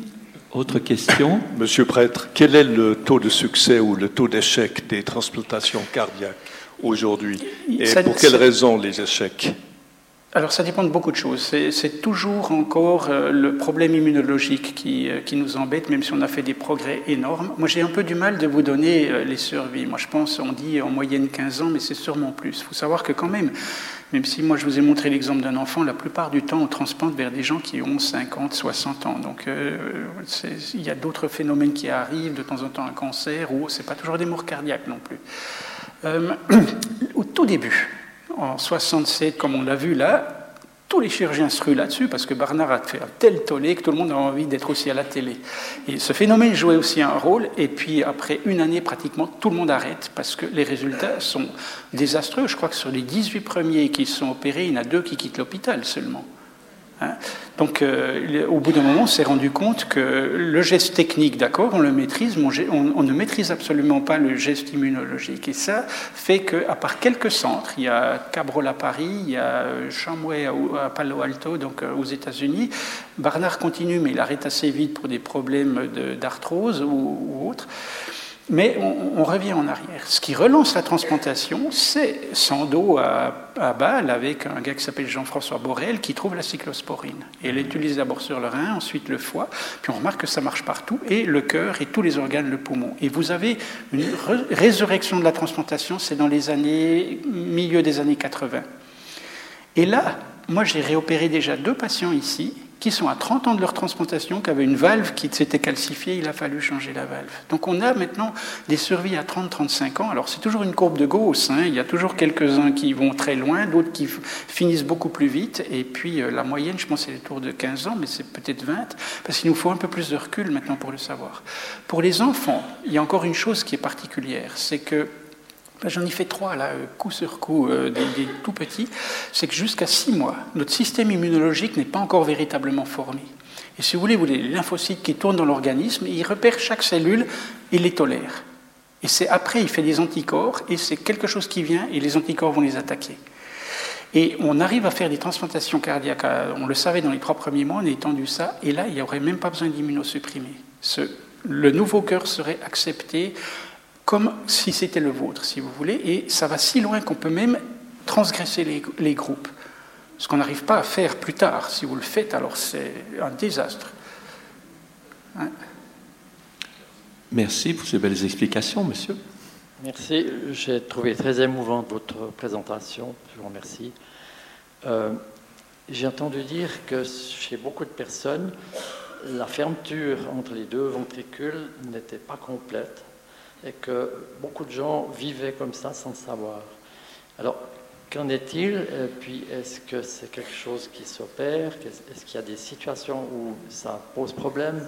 Autre question Monsieur Prêtre, quel est le taux de succès ou le taux d'échec des transplantations cardiaques? Aujourd'hui Et pour quelles raisons les échecs? Alors ça dépend de beaucoup de choses. C'est toujours encore euh, le problème immunologique qui, euh, qui, nous embête, même si on a fait des progrès énormes. Moi j'ai un peu du mal de vous donner euh, les survies. Moi je pense, on dit en moyenne 15 ans, mais c'est sûrement plus. Il faut savoir que quand même, même si moi je vous ai montré l'exemple d'un enfant, la plupart du temps on transplante vers des gens qui ont 50, 60 ans. Donc il y a d'autres phénomènes qui arrivent, de temps en temps un cancer, ou c'est pas toujours des morts cardiaques non plus. Euh, au tout début, en 67, comme on l'a vu là, tous les chirurgiens se ruent là-dessus parce que Barnard a fait un tel tollé que tout le monde a envie d'être aussi à la télé. Et ce phénomène jouait aussi un rôle. Et puis après une année, pratiquement tout le monde arrête parce que les résultats sont désastreux. Je crois que sur les 18 premiers qui sont opérés, il y en a deux qui quittent l'hôpital seulement. Hein. Donc, euh, au bout d'un moment, on s'est rendu compte que le geste technique, d'accord, on le maîtrise, mais on, ne maîtrise absolument pas le geste immunologique. Et ça fait qu'à part quelques centres, il y a Cabrol à Paris, il y a Chamway à, Palo Alto, donc euh, aux États-Unis, Barnard continue, mais il arrête assez vite pour des problèmes d'arthrose ou autres. Mais on, revient en arrière. Ce qui relance la transplantation, c'est Sando à, à Bâle avec un gars qui s'appelle Jean-François Borel qui trouve la cyclosporine. Et elle utilise d'abord sur le rein, ensuite le foie, puis on remarque que ça marche partout, et le cœur et tous les organes, le poumon. Et vous avez une résurrection de la transplantation, c'est dans les années, milieu des années 80. Et là, moi j'ai réopéré déjà deux patients ici qui sont à 30 ans de leur transplantation, qui avaient une valve qui s'était calcifiée, il a fallu changer la valve. Donc on a maintenant des survies à 30-35 ans. Alors c'est toujours une courbe de Gauss, hein. il y a toujours quelques-uns qui vont très loin, d'autres qui finissent beaucoup plus vite, et puis euh, la moyenne, je pense, c'est autour de 15 ans, mais c'est peut-être 20, parce qu'il nous faut un peu plus de recul maintenant pour le savoir. Pour les enfants, il y a encore une chose qui est particulière, c'est que J'en ai fait trois, là, euh, coup sur coup, euh, des, tout petits. C'est que jusqu'à six mois, notre système immunologique n'est pas encore véritablement formé. Et si vous voulez, vous les lymphocytes qui tournent dans l'organisme, ils repèrent chaque cellule et les tolèrent. Et c'est après, il fait des anticorps, et c'est quelque chose qui vient, et les anticorps vont les attaquer. Et on arrive à faire des transplantations cardiaques, on le savait dans les trois premiers mois, on a étendu ça, et là, il n'y aurait même pas besoin d'immunosupprimer. le nouveau cœur serait accepté comme si c'était le vôtre, si vous voulez, et ça va si loin qu'on peut même transgresser les, groupes. Ce qu'on n'arrive pas à faire plus tard. Si vous le faites, alors c'est un désastre. Hein? Merci pour ces belles explications, monsieur. Merci. J'ai trouvé très émouvante votre présentation. Je vous remercie. Euh, j'ai entendu dire que chez beaucoup de personnes, la fermeture entre les deux ventricules n'était pas complète et que beaucoup de gens vivaient comme ça sans le savoir. Alors, qu'en est-il? Puis, est-ce que c'est quelque chose qui s'opère? Est-ce qu'il y a des situations où ça pose problème?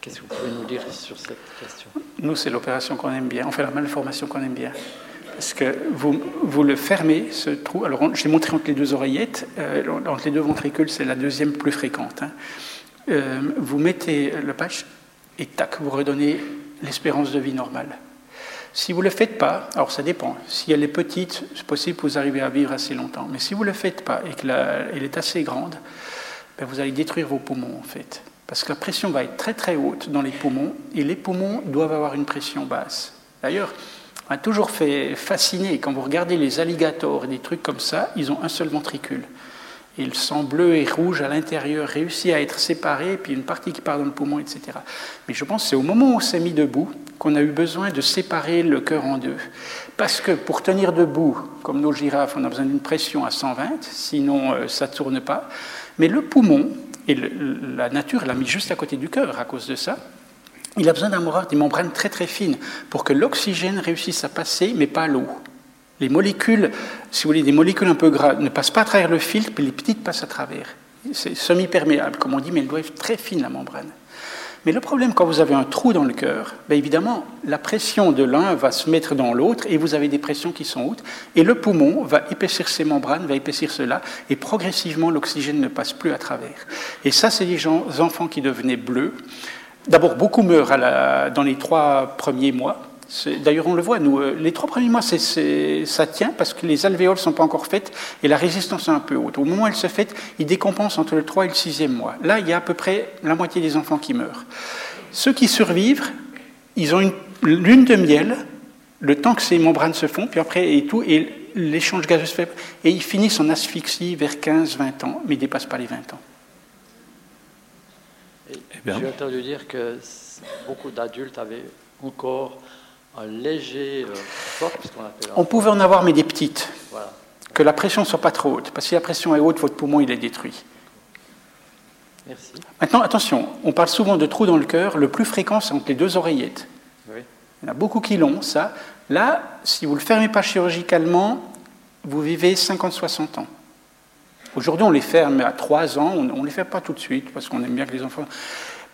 Qu'est-ce que vous pouvez nous dire sur cette question? Nous, c'est l'opération qu'on aime bien. On fait la malformation qu'on aime bien. Parce que vous, vous le fermez, ce trou. Alors, j'ai montré entre les deux oreillettes. Euh, entre les deux ventricules, c'est la deuxième plus fréquente. Hein. Euh, vous mettez le patch et tac, vous redonnez l'espérance de vie normale. Si vous ne le faites pas, alors ça dépend. Si elle est petite, c'est possible que vous arrivez à vivre assez longtemps. Mais si vous ne le faites pas et qu'elle est assez grande, ben vous allez détruire vos poumons en fait. Parce que la pression va être très très haute dans les poumons et les poumons doivent avoir une pression basse. D'ailleurs, on a toujours fait fasciner quand vous regardez les alligators et des trucs comme ça, ils ont un seul ventricule. Et le sang bleu et rouge à l'intérieur réussit à être séparé, puis une partie qui part dans le poumon, etc. Mais je pense que c'est au moment où on s'est mis debout qu'on a eu besoin de séparer le cœur en deux. Parce que pour tenir debout, comme nos girafes, on a besoin d'une pression à 120, sinon euh, ça ne tourne pas. Mais le poumon, et la nature l'a mis juste à côté du cœur à cause de ça, il a besoin d'avoir des membranes très très fines pour que l'oxygène réussisse à passer, mais pas l'eau. Les molécules, si vous voulez, des molécules un peu grasses ne passent pas à travers le filtre, puis les petites passent à travers. C'est semi-perméable, comme on dit, mais elles doivent être très fines, la membrane. Mais le problème, quand vous avez un trou dans le cœur, bien évidemment, la pression de l'un va se mettre dans l'autre et vous avez des pressions qui sont hautes. Et le poumon va épaissir ses membranes, va épaissir cela, et progressivement, l'oxygène ne passe plus à travers. Et ça, c'est des gens, enfants qui devenaient bleus. D'abord, beaucoup meurent dans les trois premiers mois. D'ailleurs, on le voit, nous, euh, les trois premiers mois, ça tient parce que les alvéoles ne sont pas encore faites et la résistance est un peu haute. Au moment où elle se fait, ils décompensent entre le 3 et le 6e mois. Là, il y a à peu près la moitié des enfants qui meurent. Ceux qui survivent, ils ont une lune de miel, le temps que ces membranes se font, puis après, et tout, et l'échange gazeux se fait, et ils finissent en asphyxie vers 15-20 ans, mais ils ne dépassent pas les 20 ans. J'ai entendu dire que beaucoup d'adultes avaient encore un léger euh, On pouvait en avoir, mais des petites. Que la pression ne soit pas trop haute. Parce que si la pression est haute, votre poumon il est détruit. Merci. Maintenant, attention, on parle souvent de trous dans le cœur. Le plus fréquent, c'est entre les deux oreillettes. Il y en a beaucoup qui l'ont, ça. Là, si vous ne le fermez pas chirurgicalement, vous vivez 50-60 ans. Aujourd'hui, on les ferme à 3 ans, on ne les fait pas tout de suite, parce qu'on aime bien que les enfants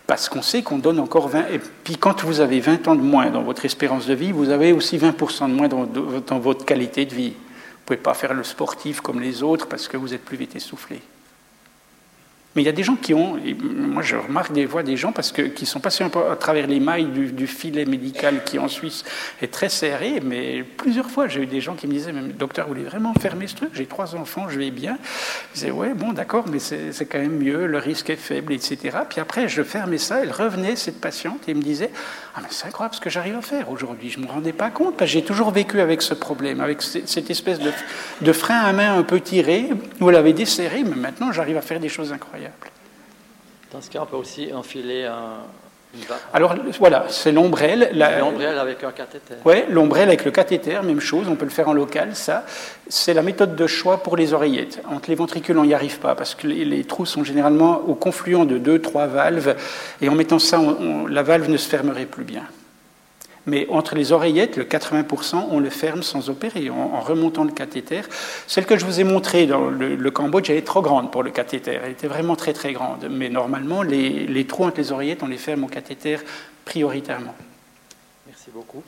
parce qu'on sait qu'on donne encore 20. Et puis quand vous avez 20 ans de moins dans votre espérance de vie, vous avez aussi 20% de moins dans, dans, votre qualité de vie. Vous ne pouvez pas faire le sportif comme les autres parce que vous êtes plus vite essoufflé. Mais il y a des gens qui ont, moi je remarque des fois des gens parce que, qui sont passés à travers les mailles du, filet médical qui en Suisse est très serré, mais plusieurs fois j'ai eu des gens qui me disaient, mais docteur, vous voulez vraiment fermer ce truc? J'ai trois enfants, je vais bien. Je disais, ouais, bon, d'accord, mais c'est quand même mieux, le risque est faible, etc. Puis après, je fermais ça, elle revenait, cette patiente, et me disait, ah mais c'est incroyable ce que j'arrive à faire aujourd'hui, je ne me rendais pas compte, parce que j'ai toujours vécu avec ce problème, avec cette espèce de, de frein à main un peu tiré, où elle avait desserré, mais maintenant j'arrive à faire des choses incroyables. Dans ce cas, on peut aussi enfiler un. Alors voilà, c'est l'ombrelle. L'ombrelle avec un cathéter. Oui, l'ombrelle avec le cathéter, même chose, on peut le faire en local. Ça, c'est la méthode de choix pour les oreillettes. Entre les ventricules, on n'y arrive pas parce que les, trous sont généralement au confluent de deux, trois valves, et en mettant ça, la valve ne se fermerait plus bien. Mais entre les oreillettes, le 80%, on le ferme sans opérer, en, remontant le cathéter. Celle que je vous ai montrée dans le, Cambodge, elle est trop grande pour le cathéter. Elle était vraiment très très grande. Mais normalement, les, trous entre les oreillettes, on les ferme au cathéter prioritairement. Merci beaucoup.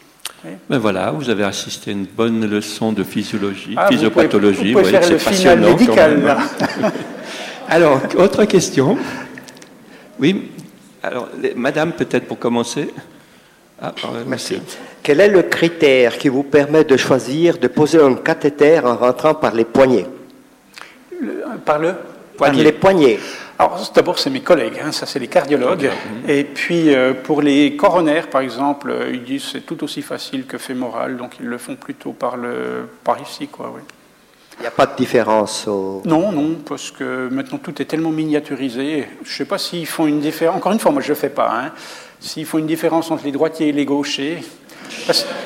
Ben voilà, vous avez assisté à une bonne leçon de physiologie, ah, physiopathologie. Vous pouvez, faire le final médical, là. Alors, autre question. Oui, alors, madame, peut-être pour commencer. Ah, Merci. Quel est le critère qui vous permet de choisir de poser un cathéter en rentrant par les poignets Par le Par les poignets. Alors, d'abord, c'est mes collègues, hein, ça, c'est les cardiologues. Et puis, euh, pour les coronaires, par exemple, euh, ils disent c'est tout aussi facile que fémoral, donc ils le font plutôt par, le, par ici, quoi, oui. Il n'y a pas de différence Non, non, parce que maintenant tout est tellement miniaturisé. Je ne sais pas s'ils font une différence. Encore une fois, moi je ne le fais pas. Hein s'il faut une différence entre les droitiers et les gauchers.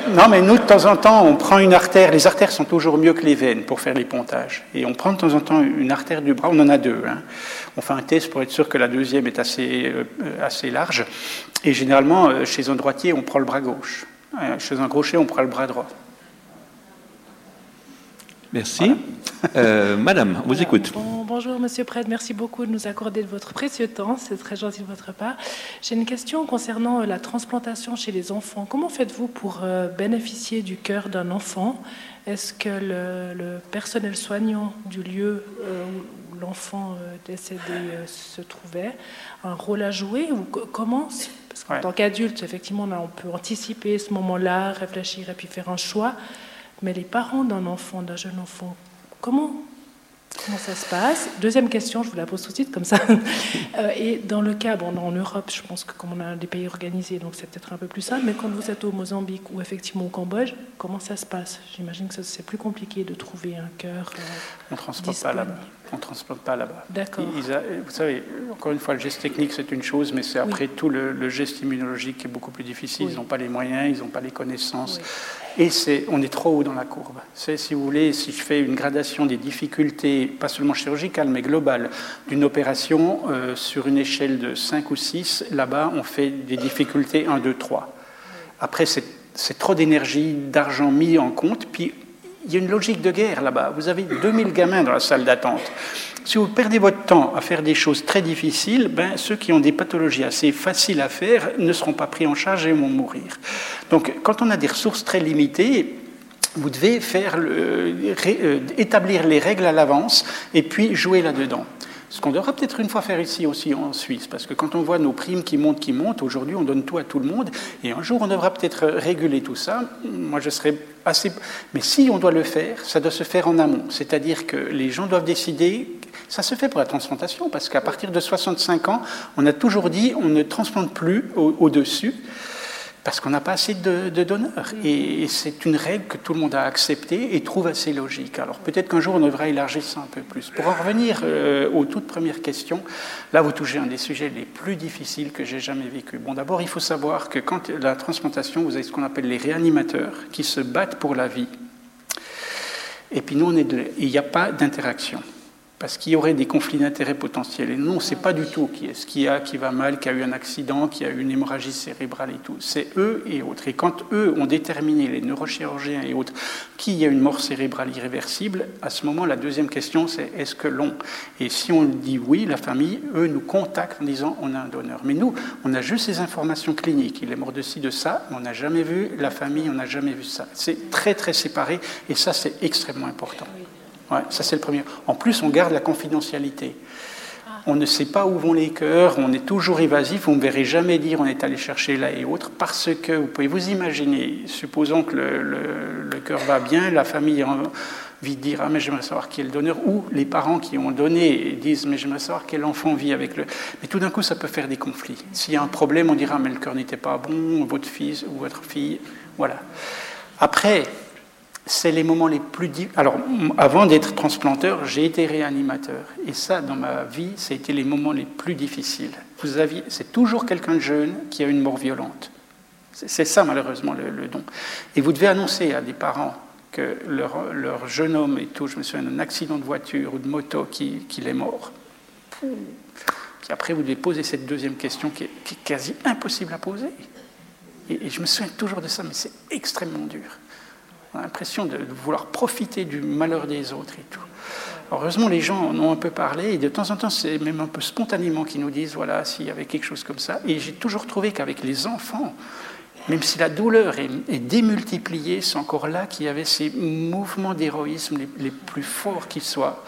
non, mais nous, de temps en temps, on prend une artère. Les artères sont toujours mieux que les veines pour faire les pontages. Et on prend de temps en temps une artère du bras, on en a deux. Hein. On fait un test pour être sûr que la deuxième est assez, euh, assez large. Et généralement, euh, chez un droitier, on prend le bras gauche. Euh, chez un gaucher, on prend le bras droit. Merci. Euh, madame, on vous écoute. bonjour, Monsieur Prêtre. Merci beaucoup de nous accorder de votre précieux temps. C'est très gentil de votre part. J'ai une question concernant euh, la transplantation chez les enfants. Comment faites-vous pour euh, bénéficier du cœur d'un enfant? Est-ce que le, personnel soignant du lieu où l'enfant décédé se trouvait a un rôle à jouer ou comment Parce qu'en tant qu'adulte, effectivement, on peut anticiper ce moment-là, réfléchir et puis faire un choix. Mais les parents d'un enfant, d'un jeune enfant, comment, comment ça se passe? Deuxième question, je vous la pose tout de suite comme ça. Euh, et dans le cas, bon, en Europe, je pense que comme on a des pays organisés, donc c'est peut-être un peu plus simple, mais quand vous êtes au Mozambique ou effectivement au Cambodge, comment ça se passe? J'imagine que c'est plus compliqué de trouver un cœur. Euh, on ne transporte pas là-bas. On transporte pas là-bas. D'accord. Vous savez, encore une fois, le geste technique, c'est une chose, mais c'est après tout le, geste immunologique qui est beaucoup plus difficile. Ils n'ont pas les moyens, ils n'ont pas les connaissances. Et c'est, on est trop haut dans la courbe. C'est, si vous voulez, si je fais une gradation des difficultés, pas seulement chirurgicales, mais globales, d'une opération euh, sur une échelle de 5 ou 6, là-bas, on fait des difficultés 1, 2, 3. Après, c'est, c'est trop d'énergie, d'argent mis en compte, puis il y a une logique de guerre là-bas. Vous avez 2000 gamins dans la salle d'attente. Si vous perdez votre temps à faire des choses très difficiles, ben, ceux qui ont des pathologies assez faciles à faire ne seront pas pris en charge et vont mourir. Donc quand on a des ressources très limitées, vous devez faire euh, établir les règles à l'avance et puis jouer là-dedans. Ce qu'on devra peut-être une fois faire ici aussi en Suisse, parce que quand on voit nos primes qui montent, qui montent, aujourd'hui on donne tout à tout le monde, et un jour on devra peut-être réguler tout ça. Moi je serais assez... Mais si on doit le faire, ça doit se faire en amont, c'est-à-dire que les gens doivent décider ça se fait pour la transplantation, parce qu'à partir de 65 ans, on a toujours dit on ne transplante plus au-dessus, parce qu'on n'a pas assez de, donneurs. Et, c'est une règle que tout le monde a acceptée et trouve assez logique. Alors peut-être qu'un jour on devra élargir ça un peu plus. Pour en revenir euh, aux toutes premières questions, là vous touchez un des sujets les plus difficiles que j'ai jamais vécu. Bon, d'abord il faut savoir que quand la transplantation, vous avez ce qu'on appelle les réanimateurs qui se battent pour la vie. Et puis nous, on est il n'y a pas d'interaction parce qu'il y aurait des conflits d'intérêts potentiels. Et non, c'est pas du tout qui est ce qui a, qui va mal, qui a eu un accident, qui a eu une hémorragie cérébrale et tout. C'est eux et autres. Et quand eux ont déterminé, les neurochirurgiens et autres, qu'il y a une mort cérébrale irréversible, à ce moment, la deuxième question, c'est est-ce que l'on? Et si on dit oui, la famille, eux, nous contactent en disant on a un donneur. Mais nous, on a juste ces informations cliniques. Il est mort de ci, de ça, mais on n'a jamais vu la famille, on n'a jamais vu ça. C'est très, très séparé, et ça, c'est extrêmement important ça c'est le premier. En plus, on garde la confidentialité. on ne sait pas où vont les cœurs, on est toujours évasif, vous ne me verrez jamais dire on est allé chercher là et autre, parce que vous pouvez vous imaginer, supposons que le, cœur va bien, la famille vite dire ah mais j'aimerais savoir qui est le donneur ou les parents qui ont donné disent mais j'aimerais savoir quel enfant vit avec le mais tout d'un coup ça peut faire des conflits s'il y a un problème on dira mais le cœur n'était pas bon votre fils ou votre fille voilà après c'est les moments les plus alors avant d'être transplanteur j'ai été réanimateur et ça dans ma vie ça a été les moments les plus difficiles vous aviez c'est toujours quelqu'un de jeune qui a une mort violente c'est ça malheureusement le, don et vous devez annoncer à des parents que leur, jeune homme est tout, je me souviens d'un accident de voiture ou de moto qu'il qui est mort. Puis après, vous devez poser cette deuxième question qui est, quasi impossible à poser. Et, je me souviens toujours de ça, mais c'est extrêmement dur. On a l'impression de, vouloir profiter du malheur des autres et tout. heureusement, les gens en ont un peu parlé, et de temps en temps, c'est même un peu spontanément qu'ils nous disent, voilà, s'il y avait quelque chose comme ça. Et j'ai toujours trouvé qu'avec les enfants, même si la douleur est, démultipliée, c'est encore là qu'il y avait ces mouvements d'héroïsme les, plus forts qui soient,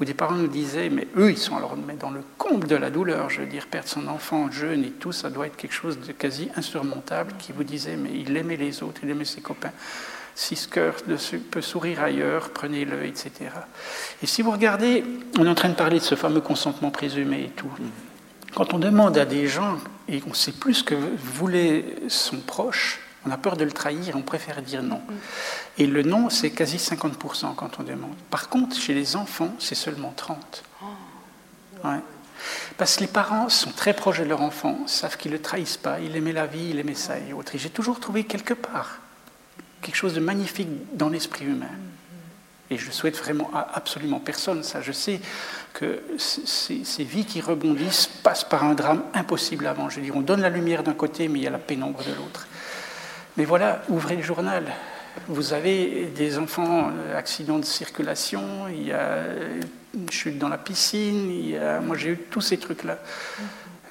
où des parents nous disaient, mais eux, ils sont alors dans le comble de la douleur, je veux dire, perdre son enfant jeune et tout, ça doit être quelque chose de quasi insurmontable, qui vous disait, mais il aimait les autres, il aimait ses copains. Si ce cœur peut sourire ailleurs, prenez-le, etc. Et si vous regardez, on est en train de parler de ce fameux consentement présumé et tout. Quand on demande à des gens, et on sait plus que voulait son proche, on a peur de le trahir, on préfère dire non. Et le non, c'est quasi 50% quand on demande. Par contre, chez les enfants, c'est seulement 30%. Parce que les parents sont très proches de leur enfant, savent qu'ils ne le trahissent pas, ils aimaient la vie, ils aimaient ça et autres. Et j'ai toujours trouvé quelque part quelque chose de magnifique dans l'esprit humain. Et je souhaite vraiment à absolument personne ça. Je sais que ces, vies qui rebondissent passent par un drame impossible avant. Je veux dire, on donne la lumière d'un côté, mais il y a la pénombre de l'autre. Mais voilà, ouvrez le journal. Vous avez des enfants, euh, accidents de circulation, il y a une chute dans la piscine, il y a... moi j'ai eu tous ces trucs-là.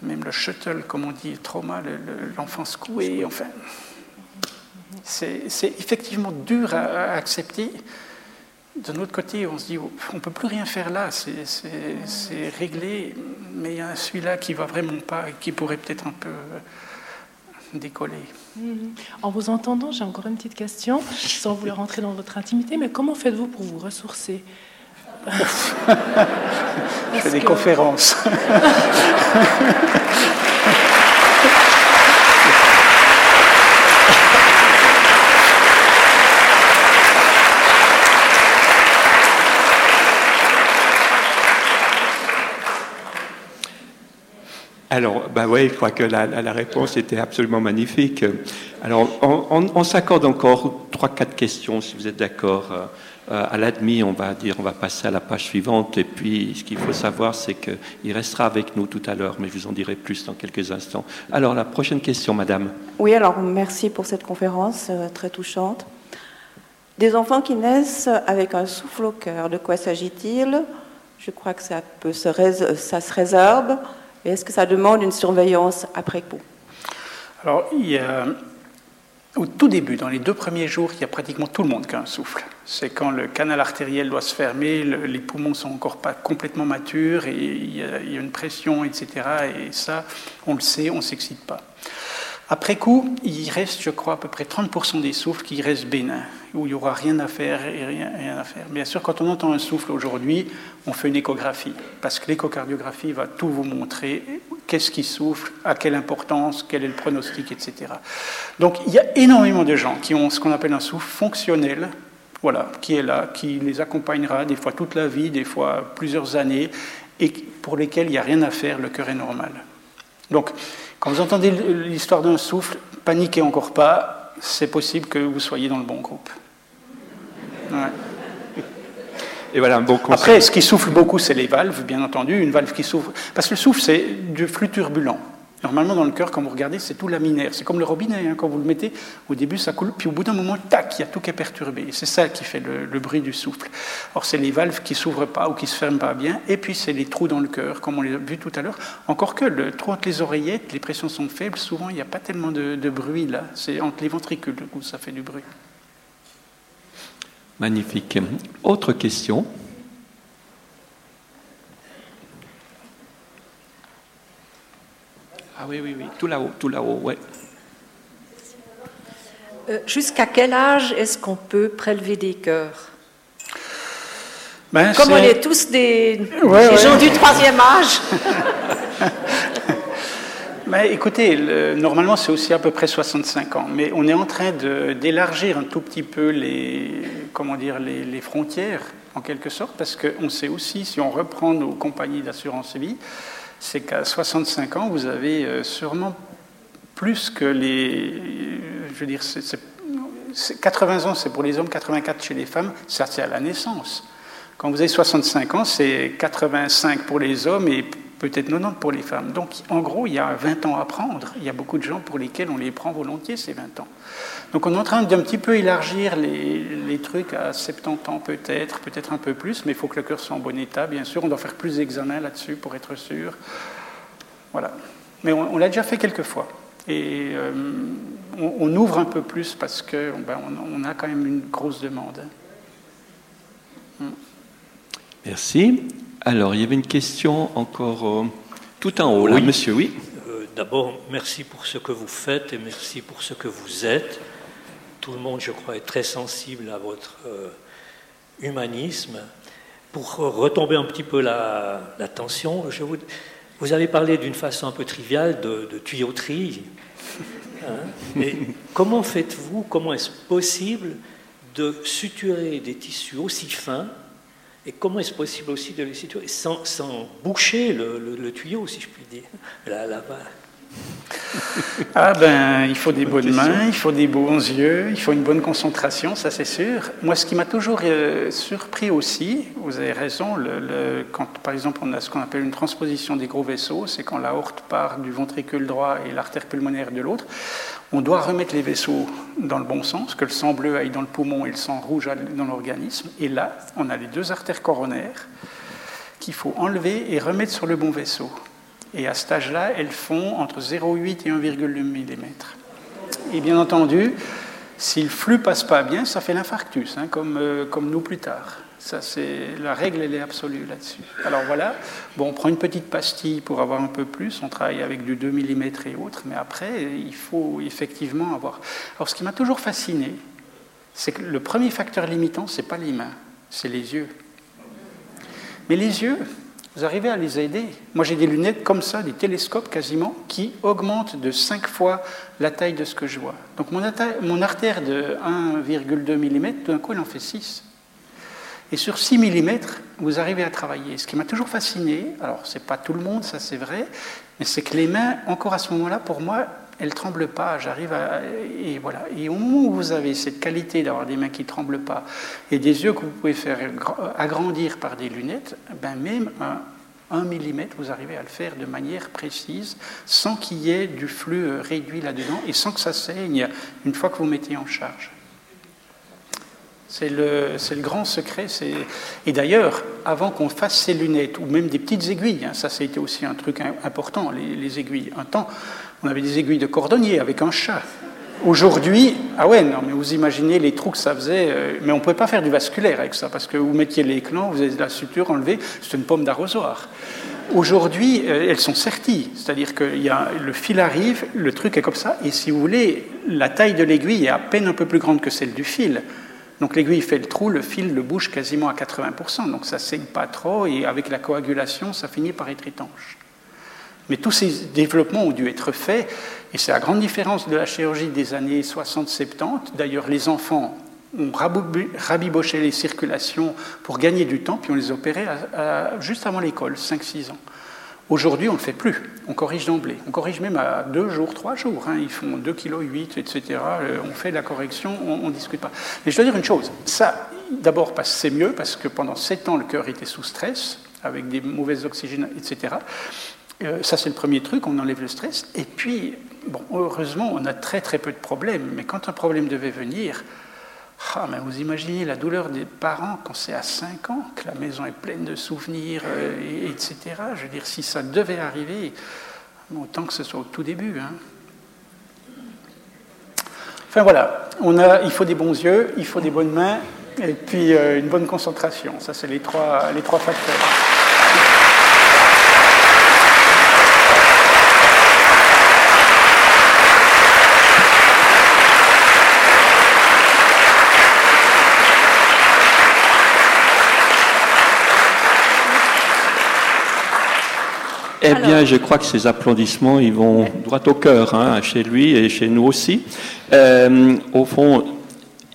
Même le shuttle, comme on dit, trauma, l'enfant secoué, enfin. C'est effectivement dur à accepter. D'un autre côté, on se dit, on ne peut plus rien faire là, c'est réglé, mais il y a celui-là qui va vraiment pas, qui pourrait peut-être un peu décoller. Mhm. En vous entendant, j'ai encore une petite question, sans vouloir rentrer dans votre intimité, mais comment faites-vous pour vous ressourcer? Je fais des conférences. Alors, bah oui, je crois que la, réponse était absolument magnifique. Alors, on, s'accorde encore trois, quatre questions, si vous êtes d'accord. Euh, à l'admis, on va dire, on va passer à la page suivante. Et puis, ce qu'il faut savoir, c'est qu'il restera avec nous tout à l'heure, mais je vous en dirai plus dans quelques instants. Alors, la prochaine question, Madame. Oui, alors merci pour cette conférence euh, très touchante. Des enfants qui naissent avec un souffle au cœur, de quoi s'agit-il? Je crois que ça, peut se, ça se réserve est-ce que ça demande une surveillance après coup Alors, il au tout début, dans les deux premiers jours, il y a pratiquement tout le monde qui a un souffle. C'est quand le canal artériel doit se fermer, les poumons sont encore pas complètement matures et il y, a, une pression, etc. Et ça, on le sait, on ne s'excite pas. Après coup, il reste, je crois, à peu près 30% des souffles qui restent bénins, où il n'y aura rien à faire et rien, à faire. Bien sûr, quand on entend un souffle aujourd'hui, on fait une échographie, parce que l'échocardiographie va tout vous montrer, qu'est-ce qui souffle, à quelle importance, quel est le pronostic, etc. Donc il y a énormément de gens qui ont ce qu'on appelle un souffle fonctionnel, voilà, qui est là, qui les accompagnera des fois toute la vie, des fois plusieurs années, et pour lesquels il n'y a rien à faire, le cœur est normal. Donc, quand vous entendez l'histoire d'un souffle, paniquez encore pas, c'est possible que vous soyez dans le bon groupe. Et voilà bon Après, ce qui souffle beaucoup, c'est les valves, bien entendu. Une valve qui souffle. Parce que le souffle, c'est du flux turbulent. Normalement, dans le cœur, quand vous regardez, c'est tout laminaire. C'est comme le robinet. Hein. Quand vous le mettez, au début, ça coule, puis au bout d'un moment, tac, il y a tout qui est perturbé. C'est ça qui fait le, bruit du souffle. Or, c'est les valves qui s'ouvrent pas ou qui se ferment pas bien, et puis c'est les trous dans le cœur, comme on l'a vu tout à l'heure. Encore que le trou entre les oreillettes, les pressions sont faibles, souvent, il n'y a pas tellement de, de bruit là. C'est entre les ventricules où ça fait du bruit. Magnifique. Autre question Ah oui, oui, oui, tout là-haut, tout là-haut, ouais. Euh, jusqu'à quel âge est-ce qu'on peut prélever des cœurs? Ben, Comme on est tous des, gens du troisième âge. Ben, écoutez, normalement c'est aussi à peu près 65 ans, mais on est en train d'élargir un tout petit peu les, comment dire, les, frontières, en quelque sorte, parce qu'on sait aussi, si on reprend nos compagnies d'assurance vie, c'est qu'à 65 ans, vous avez euh, sûrement plus que les. Je veux dire, 80 ans, c'est pour les hommes, 84 chez les femmes, ça c'est à la naissance. Quand vous avez 65 ans, c'est 85 pour les hommes et peut-être 90 pour les femmes. Donc, en gros, il y a 20 ans à prendre. Il y a beaucoup de gens pour lesquels on les prend volontiers, ces 20 ans. Donc, on est en train d'un petit peu élargir les, trucs à 70 ans, peut-être, peut-être un peu plus, mais il faut que le cœur soit en bon état, bien sûr. On doit faire plus d'examens là-dessus pour être sûr. Voilà. Mais on, l'a déjà fait quelques fois. Et euh, on, ouvre un peu plus parce qu'on ben, on, a quand même une grosse demande. Merci. Alors, il y avait une question encore euh, tout en haut, là, monsieur, oui. Euh, d'abord, merci pour ce que vous faites et merci pour ce que vous êtes. Tout le monde, je crois, est très sensible à votre euh, humanisme. Pour retomber un petit peu la, tension, je vous, vous, avez parlé d'une façon un peu triviale de, tuyauterie. Hein. comment faites-vous, comment est-ce possible de suturer des tissus aussi fins et comment est-ce possible aussi de les situer sans, boucher le, tuyau, si je puis dire, là, là-bas ah ben, il faut des bonnes mains, il faut des bons yeux, il faut une bonne concentration, ça c'est sûr. Moi, ce qui m'a toujours euh, surpris aussi, vous avez raison, quand par exemple on a ce qu'on appelle une transposition des gros vaisseaux, c'est quand la horte part du ventricule droit et l'artère pulmonaire de l'autre, on doit remettre les vaisseaux dans le bon sens, que le sang bleu aille dans le poumon et le sang rouge dans l'organisme. Et là, on a les deux artères coronaires qu'il faut enlever et remettre sur le bon vaisseau. Et à cet âge-là, elles font entre 0,8 et 1,2 mm. Et bien entendu, si le flux passe pas bien, ça fait l'infarctus, hein, comme, euh, comme nous plus tard. Ça, c'est la règle, elle est absolue là-dessus. Alors voilà, bon, on prend une petite pastille pour avoir un peu plus. On travaille avec du 2 mm et autres, mais après, il faut effectivement avoir. Alors, ce qui m'a toujours fasciné, c'est que le premier facteur limitant, c'est pas les mains, c'est les yeux. Mais les yeux, vous arrivez à les aider. Moi, j'ai des lunettes comme ça, des télescopes quasiment, qui augmentent de 5 fois la taille de ce que je vois. Donc, mon, mon artère de 1,2 mm, d'un coup, elle en fait 6. Et sur 6 mm, vous arrivez à travailler. Ce qui m'a toujours fasciné, alors c'est pas tout le monde, ça c'est vrai, mais c'est que les mains, encore à ce moment-là, pour moi, elles ne tremblent pas. J'arrive à. Et voilà. Et au moment où vous avez cette qualité d'avoir des mains qui ne tremblent pas et des yeux que vous pouvez faire agrandir par des lunettes, ben même un, 1 mm, vous arrivez à le faire de manière précise, sans qu'il y ait du flux euh, réduit là-dedans et sans que ça saigne une fois que vous mettez en charge. C'est le, grand secret. Et d'ailleurs, avant qu'on fasse ces lunettes, ou même des petites aiguilles, hein, ça, été aussi un truc important, les, les, aiguilles. Un temps, on avait des aiguilles de cordonnier avec un chat. Aujourd'hui, ah ouais, non, mais vous imaginez les trous que ça faisait, euh, mais on ne pouvait pas faire du vasculaire avec ça, parce que vous mettiez les clans, vous avez la suture enlevée, c'est une pomme d'arrosoir. Aujourd'hui, euh, elles sont serties, c'est-à-dire que le fil arrive, le truc est comme ça, et si vous voulez, la taille de l'aiguille est à peine un peu plus grande que celle du fil. Donc l'aiguille fait le trou, le fil le bouge quasiment à 80%, donc ça ne saigne pas trop, et avec la coagulation, ça finit par être étanche. Mais tous ces développements ont dû être faits, et c'est la grande différence de la chirurgie des années 60-70. D'ailleurs, les enfants ont rabiboché les circulations pour gagner du temps, puis on les opérait juste avant l'école, 5-6 ans. Aujourd'hui, on ne le fait plus. On corrige d'emblée. On corrige même à deux jours, trois jours. Hein. Ils font 2,8 kg, etc. On fait la correction, on ne discute pas. Mais je dois dire une chose. Ça, d'abord, c'est mieux parce que pendant sept ans, le cœur était sous stress, avec des mauvaises oxygènes, etc. Euh, ça, c'est le premier truc, on enlève le stress. Et puis, bon, heureusement, on a très très peu de problèmes. Mais quand un problème devait venir, ah, mais vous imaginez la douleur des parents quand c'est à 5 ans, que la maison est pleine de souvenirs, euh, etc. Je veux dire, si ça devait arriver, autant que ce soit au tout début. Hein. Enfin voilà, on a, il faut des bons yeux, il faut des bonnes mains, et puis euh, une bonne concentration. Ça, c'est les trois, les trois facteurs. Eh bien, je crois que ces applaudissements, ils vont droit au cœur, hein, chez lui et chez nous aussi. Euh, au fond,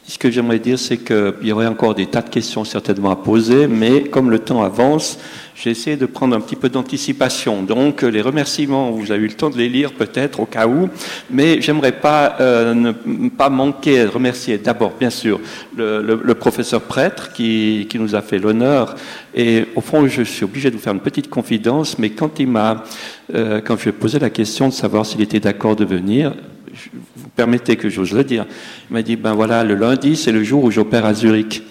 ce que j'aimerais dire, c'est qu'il y aurait encore des tas de questions certainement à poser, mais comme le temps avance, j'ai essayé de prendre un petit peu d'anticipation. Donc, les remerciements, vous avez eu le temps de les lire peut-être au cas où, mais j'aimerais pas euh, ne pas manquer de remercier d'abord, bien sûr, le, professeur prêtre qui, qui, nous a fait l'honneur. Et au fond, je suis obligé de vous faire une petite confidence, mais quand il m'a, euh, quand je lui ai posé la question de savoir s'il était d'accord de venir, vous permettez que j'ose le dire, il m'a dit, ben voilà, le lundi, c'est le jour où j'opère à Zurich.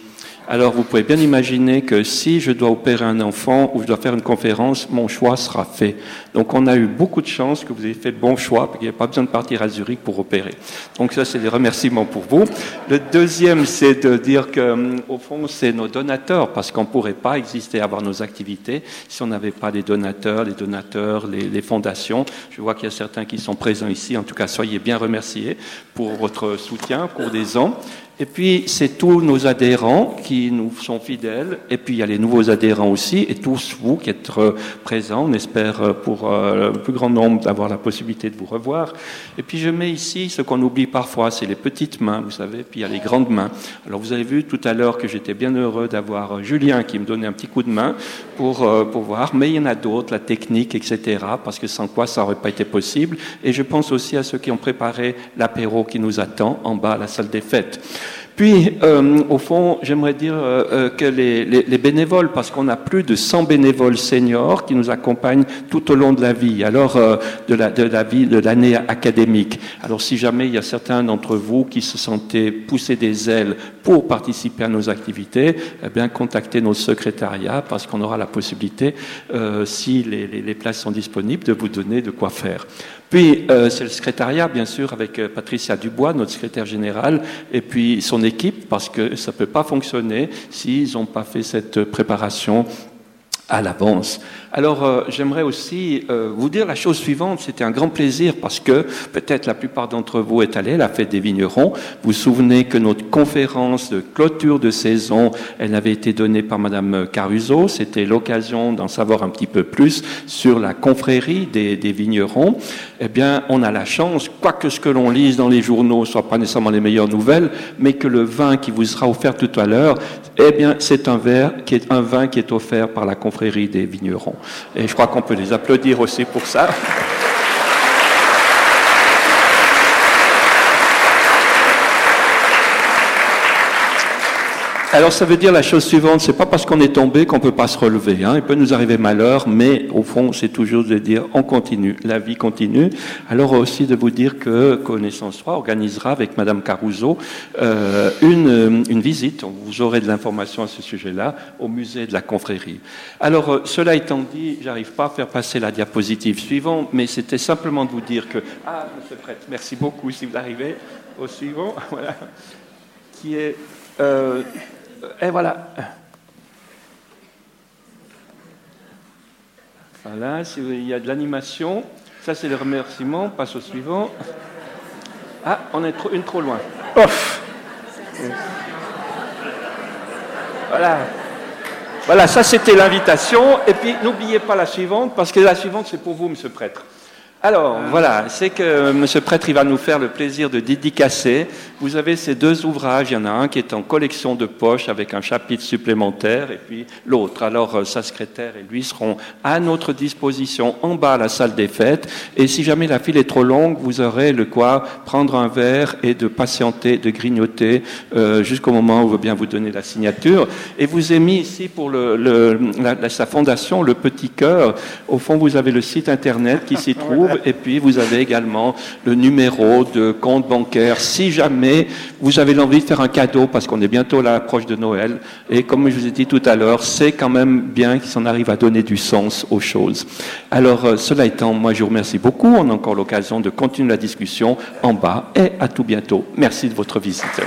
Alors vous pouvez bien imaginer que si je dois opérer un enfant ou je dois faire une conférence, mon choix sera fait. Donc on a eu beaucoup de chance que vous ayez fait le bon choix, parce qu'il n'y a pas besoin de partir à Zurich pour opérer. Donc ça, c'est des remerciements pour vous. Le deuxième, c'est de dire que, au fond, c'est nos donateurs, parce qu'on ne pourrait pas exister, avoir nos activités, si on n'avait pas les donateurs, les donateurs, les, les fondations. Je vois qu'il y a certains qui sont présents ici. En tout cas, soyez bien remerciés pour votre soutien pour des ans. Et puis, c'est tous nos adhérents qui nous sont fidèles. Et puis, il y a les nouveaux adhérents aussi. Et tous vous qui êtes euh, présents, on espère euh, pour euh, le plus grand nombre d'avoir la possibilité de vous revoir. Et puis, je mets ici ce qu'on oublie parfois, c'est les petites mains, vous savez. Puis, il y a les grandes mains. Alors, vous avez vu tout à l'heure que j'étais bien heureux d'avoir Julien qui me donnait un petit coup de main pour, pour voir. Mais il y en a d'autres, la technique, etc. Parce que sans quoi, ça n'aurait pas été possible. Et je pense aussi à ceux qui ont préparé l'apéro qui nous attend en bas à la salle des fêtes. Puis, euh, au fond, j'aimerais dire euh, euh, que les, bénévoles, parce qu'on a plus de 100 bénévoles seniors qui nous accompagnent tout au long de la vie, alors de, la, de l'année académique. Alors, si jamais il y a certains d'entre vous qui se sentaient pousser des ailes pour participer à nos activités, eh bien, contactez nos secrétariats parce qu'on aura la possibilité, si les, les places sont disponibles, de vous donner de quoi faire. Puis, euh, c'est le secrétariat, bien sûr, avec euh, Patricia Dubois, notre secrétaire générale, et puis son équipe, parce que ça ne peut pas fonctionner s'ils n'ont pas fait cette préparation à l'avance. Alors, euh, j'aimerais aussi euh, vous dire la chose suivante. C'était un grand plaisir parce que peut-être la plupart d'entre vous est allé à la fête des vignerons. Vous vous souvenez que notre conférence de clôture de saison, elle avait été donnée par Madame Caruso. C'était l'occasion d'en savoir un petit peu plus sur la confrérie des, des, vignerons. Eh bien, on a la chance, quoique ce que l'on lise dans les journaux soit pas nécessairement les meilleures nouvelles, mais que le vin qui vous sera offert tout à l'heure, eh bien, c'est un verre qui est un vin qui est offert par la confrérie des vignerons. Et je crois qu'on peut les applaudir aussi pour ça. Alors ça veut dire la chose suivante, c'est pas parce qu'on est tombé qu'on peut pas se relever. Hein. Il peut nous arriver malheur, mais au fond c'est toujours de dire on continue, la vie continue. Alors aussi de vous dire que Connaissance 3 organisera avec Madame Caruso euh, une, une visite, vous aurez de l'information à ce sujet-là, au musée de la confrérie. Alors euh, cela étant dit, j'arrive pas à faire passer la diapositive suivante, mais c'était simplement de vous dire que ah Monsieur Prêtre, merci beaucoup si vous arrivez au suivant, voilà, qui est euh, et voilà. Voilà, il y a de l'animation. Ça, c'est le remerciement. passe au suivant. Ah, on est trop, une trop loin. Off. Voilà. Voilà, ça c'était l'invitation. Et puis n'oubliez pas la suivante, parce que la suivante c'est pour vous, monsieur le prêtre. Alors voilà, c'est que Monsieur Prêtre, il va nous faire le plaisir de dédicacer. Vous avez ces deux ouvrages, il y en a un qui est en collection de poche avec un chapitre supplémentaire et puis l'autre. Alors euh, sa secrétaire et lui seront à notre disposition en bas à la salle des fêtes. Et si jamais la file est trop longue, vous aurez le quoi prendre un verre et de patienter, de grignoter euh, jusqu'au moment où on veut bien vous donner la signature. Et vous ai mis ici pour le, sa fondation le petit cœur. Au fond, vous avez le site internet qui s'y trouve. Et puis, vous avez également le numéro de compte bancaire si jamais vous avez l'envie de faire un cadeau, parce qu'on est bientôt à l'approche de Noël. Et comme je vous ai dit tout à l'heure, c'est quand même bien qu'il s'en arrive à donner du sens aux choses. Alors, euh, cela étant, moi, je vous remercie beaucoup. On a encore l'occasion de continuer la discussion en bas et à tout bientôt. Merci de votre visite.